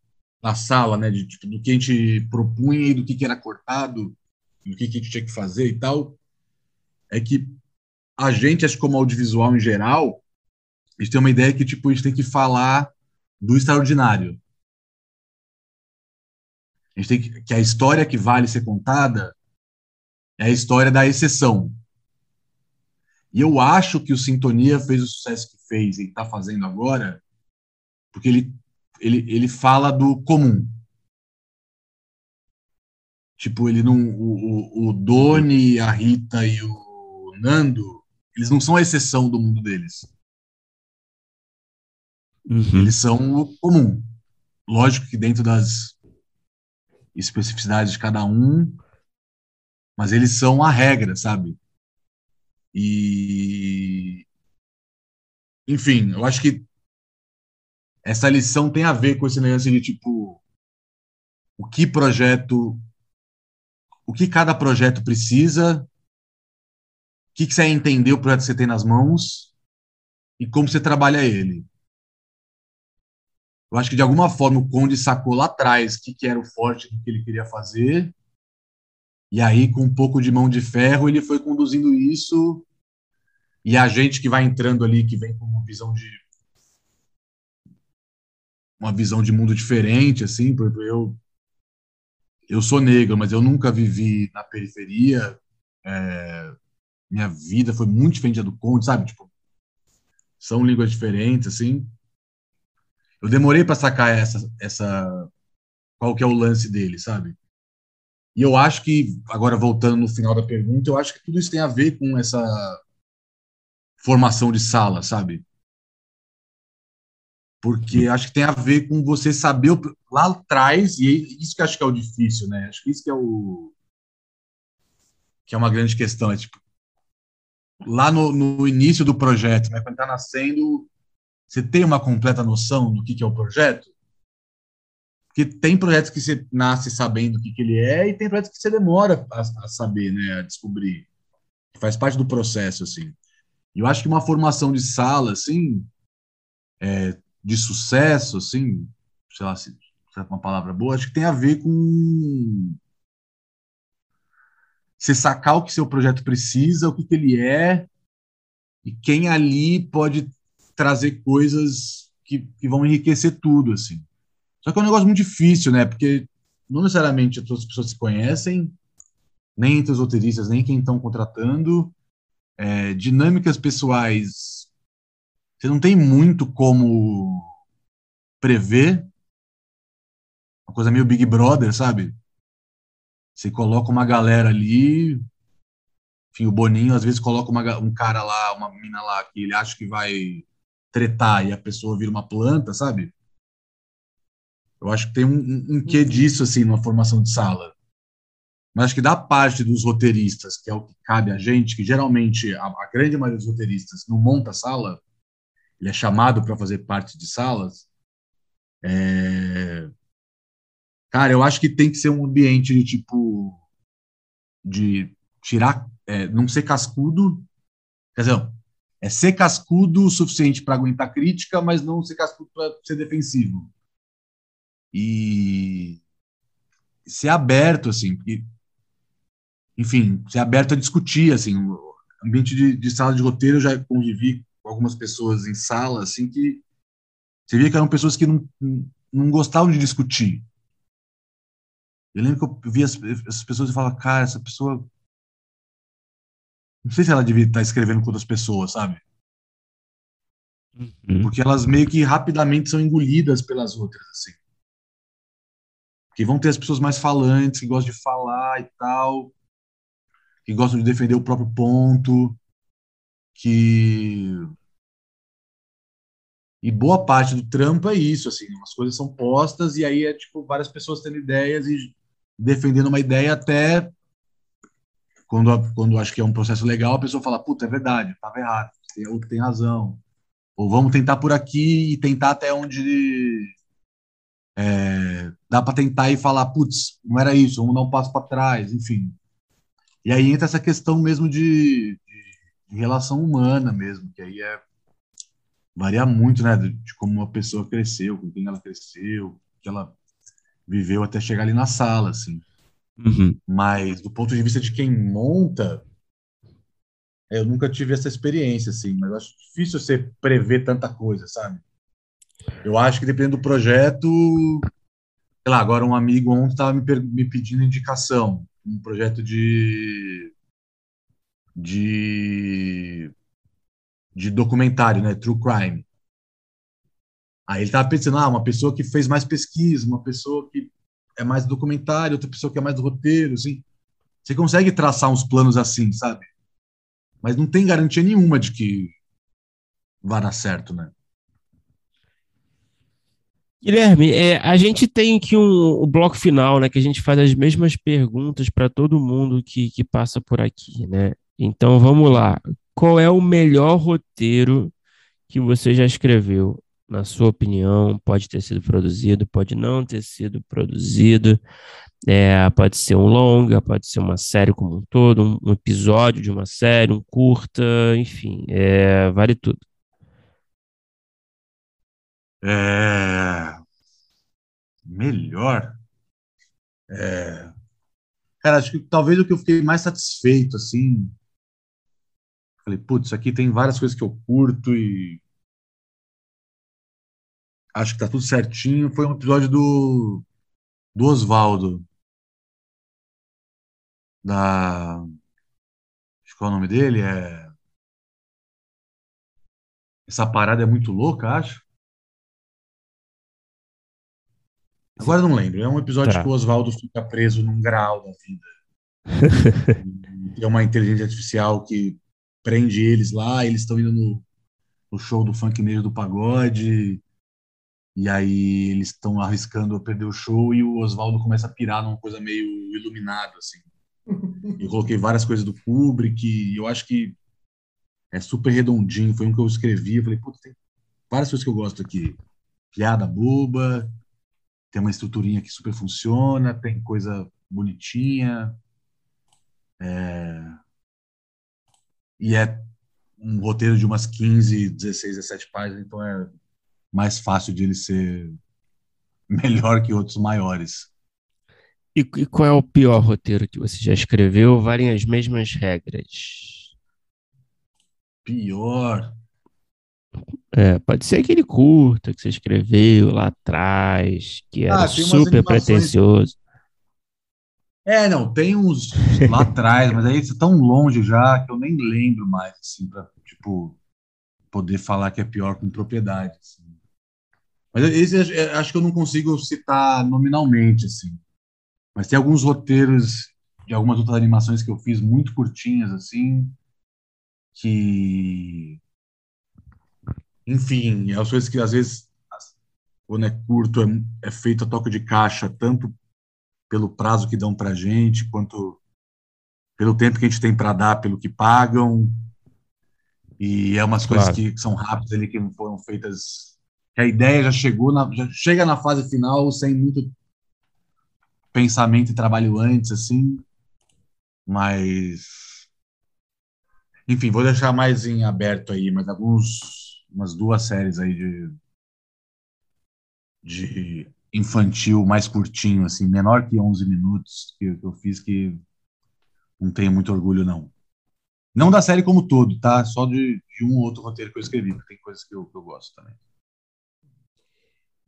na sala, né, de, tipo, do que a gente propunha e do que, que era cortado, do que, que a gente tinha que fazer e tal, é que a gente, acho como audiovisual em geral, a gente tem uma ideia que tipo, a gente tem que falar do extraordinário. A gente tem que, que a história que vale ser contada é a história da exceção. E eu acho que o Sintonia fez o sucesso que fez e está fazendo agora, porque ele, ele, ele fala do comum. Tipo, ele não. O, o, o Doni, a Rita e o Nando, eles não são a exceção do mundo deles. Uhum. Eles são o comum. Lógico que dentro das especificidades de cada um, mas eles são a regra, sabe? E. Enfim, eu acho que essa lição tem a ver com esse negócio de tipo. O que projeto o que cada projeto precisa, o que, que você entender o projeto que você tem nas mãos e como você trabalha ele. Eu acho que de alguma forma o Conde sacou lá atrás o que, que era o forte do que ele queria fazer, e aí, com um pouco de mão de ferro, ele foi conduzindo isso. E a gente que vai entrando ali, que vem com uma visão de. Uma visão de mundo diferente, assim, porque eu eu sou negro, mas eu nunca vivi na periferia. É, minha vida foi muito diferente da do Conde, sabe? Tipo, são línguas diferentes, assim. Eu demorei para sacar essa, essa, qual que é o lance dele, sabe? E eu acho que, agora voltando no final da pergunta, eu acho que tudo isso tem a ver com essa formação de sala, sabe? Porque acho que tem a ver com você saber lá atrás, e isso que acho que é o difícil, né? Acho que isso que é o que é uma grande questão, é tipo lá no, no início do projeto, né, quando está nascendo, você tem uma completa noção do que, que é o projeto? Porque tem projetos que você nasce sabendo o que, que ele é e tem projetos que você demora a, a saber, né, a descobrir. Faz parte do processo, assim. E eu acho que uma formação de sala, assim, é, de sucesso, assim, sei lá se, é uma palavra boa, acho que tem a ver com você sacar o que seu projeto precisa, o que, que ele é, e quem ali pode trazer coisas que, que vão enriquecer tudo, assim. Só que é um negócio muito difícil, né? Porque não necessariamente todas as pessoas se conhecem, nem entre os roteiristas, nem quem estão contratando. É, dinâmicas pessoais você não tem muito como prever. Uma coisa meio Big Brother, sabe? Você coloca uma galera ali. Enfim, o Boninho às vezes coloca uma, um cara lá, uma mina lá, que ele acha que vai tretar e a pessoa vira uma planta, sabe? Eu acho que tem um, um, quê uhum. disso, assim, numa formação de sala. Mas acho que da parte dos roteiristas, que é o que cabe a gente, que geralmente a, a grande maioria dos roteiristas não monta sala, ele é chamado para fazer parte de salas. É... Cara, eu acho que tem que ser um ambiente de tipo de tirar, é, não ser cascudo, quer dizer, é ser cascudo o suficiente para aguentar crítica, mas não ser cascudo para ser defensivo. E ser aberto, assim, enfim, ser aberto a discutir, assim, o ambiente de, de sala de roteiro eu já convivi algumas pessoas em sala, assim, que você via que eram pessoas que não, não gostavam de discutir. Eu lembro que eu via as, as pessoas e falava, cara, essa pessoa. Não sei se ela devia estar escrevendo com outras pessoas, sabe? Uhum. Porque elas meio que rapidamente são engolidas pelas outras, assim. Que vão ter as pessoas mais falantes, que gostam de falar e tal, que gostam de defender o próprio ponto que e boa parte do trampo é isso, assim, as coisas são postas e aí é tipo várias pessoas tendo ideias e defendendo uma ideia até quando quando acho que é um processo legal, a pessoa fala, puta, é verdade, estava errado, tem outro tem razão. Ou vamos tentar por aqui e tentar até onde é, dá para tentar e falar, putz, não era isso, vamos dar um passo para trás, enfim. E aí entra essa questão mesmo de, de relação humana mesmo, que aí é varia muito, né, de, como uma pessoa cresceu, com quem ela cresceu, que ela viveu até chegar ali na sala, assim. Uhum. Mas do ponto de vista de quem monta, eu nunca tive essa experiência, assim, mas acho difícil você prever tanta coisa, sabe? Eu acho que dependendo do projeto, sei lá, agora um amigo ontem estava me, me pedindo indicação, um projeto de de de documentário, né, true crime. Aí ele estava pensando, ah, uma pessoa que fez mais pesquisa, uma pessoa que é mais documentário, outra pessoa que é mais do roteiro, assim. Você consegue traçar uns planos assim, sabe? Mas não tem garantia nenhuma de que vai dar certo, né? Guilherme, é, a gente tem aqui um, um, bloco final, né? Que a gente faz as mesmas perguntas para todo mundo que, que passa por aqui, né? Então vamos lá. Qual é o melhor roteiro que você já escreveu? Na sua opinião, pode ter sido produzido, pode não ter sido produzido. É, pode ser um longa, pode ser uma série como um todo, um, um episódio de uma série, um curta, enfim, é, vale tudo. É... Melhor? É... Cara, acho que talvez o que eu fiquei mais satisfeito, assim. Falei, putz, aqui tem várias coisas que eu curto e. Acho que tá tudo certinho. Foi um episódio do, do Oswaldo. Da. Qual é o nome dele? É. Essa parada é muito louca, acho. Agora não lembro. É um episódio tá. que o Oswaldo fica preso num grau da vida. Tem uma inteligência artificial que prende eles lá, eles estão indo no, no, show do funk negro do pagode, e aí eles estão arriscando a perder o show e o Oswaldo começa a pirar numa coisa meio iluminada, assim. Eu coloquei várias coisas do Kubrick, e eu acho que é super redondinho, foi um que eu escrevi, eu falei, putz, tem várias coisas que eu gosto aqui. Piada boba, tem uma estruturinha que super funciona, tem coisa bonitinha. É... E é um roteiro de umas 15, 16, 17 páginas, então é mais fácil de ele ser melhor que outros maiores. E, e qual é o pior roteiro que você já escreveu? Valem as mesmas regras. Pior. É, pode ser aquele curta que você escreveu lá atrás, que era ah, super pretensioso. É, não, tem uns lá atrás, mas aí você tão longe já que eu nem lembro mais, assim, pra, tipo, poder falar que é pior com propriedade. Assim. Mas esse acho que eu não consigo citar nominalmente, assim. Mas tem alguns roteiros de algumas outras animações que eu fiz muito curtinhas, assim, que enfim, é as coisas que às vezes, quando é curto, é, é feito a toque de caixa, tanto pelo prazo que dão para gente, quanto pelo tempo que a gente tem para dar, pelo que pagam. E é umas claro. coisas que são rápidas ali, que não foram feitas. Que a ideia já chegou, na, já chega na fase final sem muito pensamento e trabalho antes, assim. Mas. Enfim, vou deixar mais em aberto aí, mas alguns umas duas séries aí de, de infantil mais curtinho, assim, menor que 11 minutos que, eu fiz, que não tenho muito orgulho, não. Não da série como todo, tá? Só de, de um ou outro roteiro que eu escrevi, porque tem coisas que eu, que eu gosto também.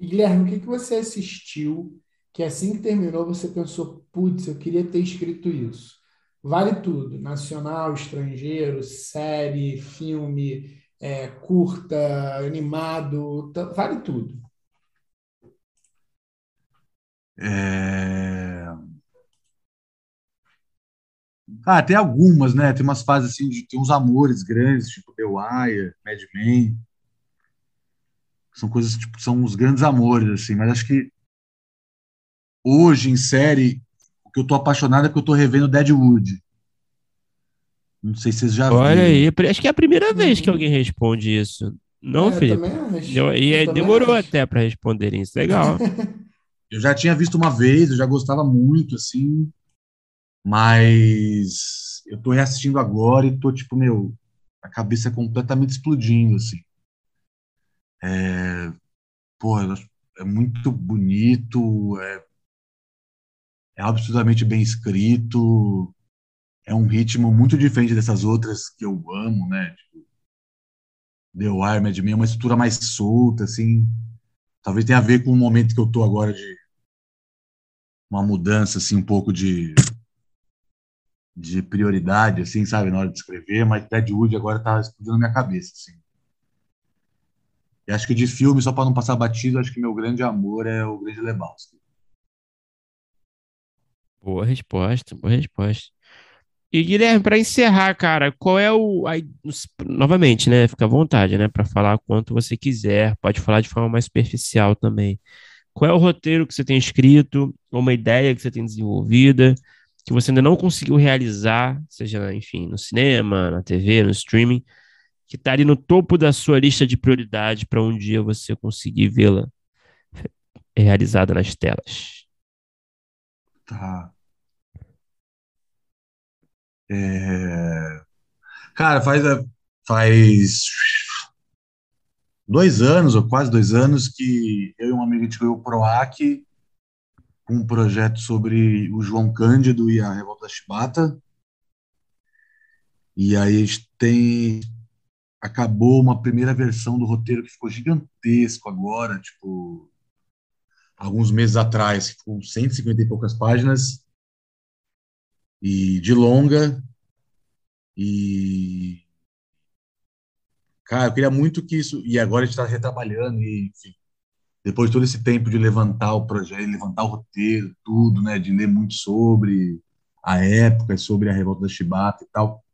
Guilherme, o que, que você assistiu que assim que terminou você pensou, putz, eu queria ter escrito isso? Vale tudo, nacional, estrangeiro, série, filme, é, curta, animado, vale tudo. É... Ah, tem algumas, né? Tem umas fases assim, de, tem uns amores grandes, tipo The Wire, Mad Men. São coisas, tipo, são uns grandes amores, assim, mas acho que hoje, em série, o que eu tô apaixonado é que eu tô revendo Deadwood. Não sei se vocês já viram. Olha aí, acho que é a primeira vez que alguém responde isso. Não, é, Felipe? Eu e eu demorou acho. até para responderem isso. Legal. eu já tinha visto uma vez, eu já gostava muito, assim. Mas eu tô reassistindo agora e tô, tipo, meu, a cabeça completamente explodindo, assim. É, pô, é muito bonito, é, é absolutamente bem escrito é um ritmo muito diferente dessas outras que eu amo, né? Tipo, The Wire, Mad Men, é uma estrutura mais solta, assim. Talvez tenha a ver com o momento que eu tô agora de uma mudança assim um pouco de de prioridade, assim, sabe, na hora de escrever, mas Deadwood agora tá explodindo na minha cabeça, assim. E acho que de filme, só para não passar batido, acho que meu grande amor é o Grande Lebowski. Boa resposta, boa resposta. E Guilherme, para encerrar, cara, qual é o. Aí, novamente, né? Fica à vontade, né? Para falar quanto você quiser. Pode falar de forma mais superficial também. Qual é o roteiro que você tem escrito, ou uma ideia que você tem desenvolvida, que você ainda não conseguiu realizar, seja, enfim, no cinema, na TV, no streaming, que está ali no topo da sua lista de prioridade para um dia você conseguir vê-la realizada nas telas? Tá. É... Cara, faz, faz dois anos, ou quase dois anos, que eu e um amigo a gente o PROAC, um projeto sobre o João Cândido e a Revolta da Chibata. E aí a gente tem. Acabou uma primeira versão do roteiro que ficou gigantesco agora, tipo, alguns meses atrás, que ficou 150 e poucas páginas, e de longa. E Cara, eu queria muito que isso. E agora a gente está retrabalhando, e, enfim, depois de todo esse tempo de levantar o projeto, levantar o roteiro, tudo, né, de ler muito sobre a época, sobre a revolta da Chibata e tal.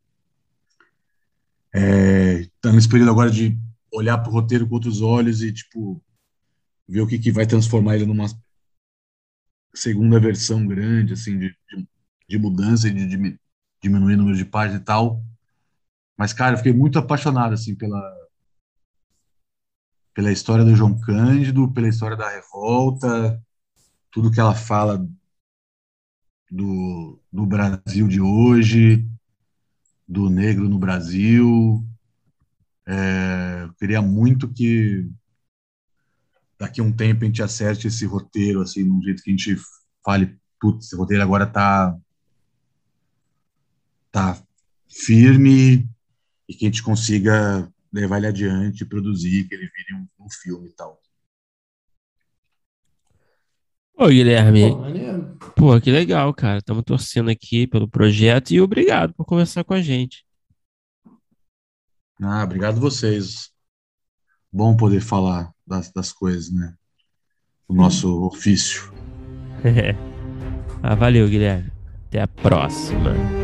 É, tá nesse período agora de olhar para o roteiro com outros olhos e, tipo, ver o que, que vai transformar ele numa segunda versão grande, assim, de, de, de mudança e de, de diminuir o número de páginas e tal. Mas, cara, eu fiquei muito apaixonado, assim, pela, pela história do João Cândido, pela história da revolta, tudo que ela fala do, do Brasil de hoje, do negro no Brasil. É, eu queria muito que daqui a um tempo a gente acerte esse roteiro, assim, num jeito que a gente fale, putz, esse roteiro agora tá, tá firme, e que a gente consiga levar ele adiante, produzir, que ele vire um, um filme e tal. Ô, Guilherme. Pô, que legal, cara. Estamos torcendo aqui pelo projeto e obrigado por conversar com a gente. Ah, obrigado vocês. Bom poder falar das, das coisas, né? Do nosso ofício. ah, valeu, Guilherme. Até a próxima.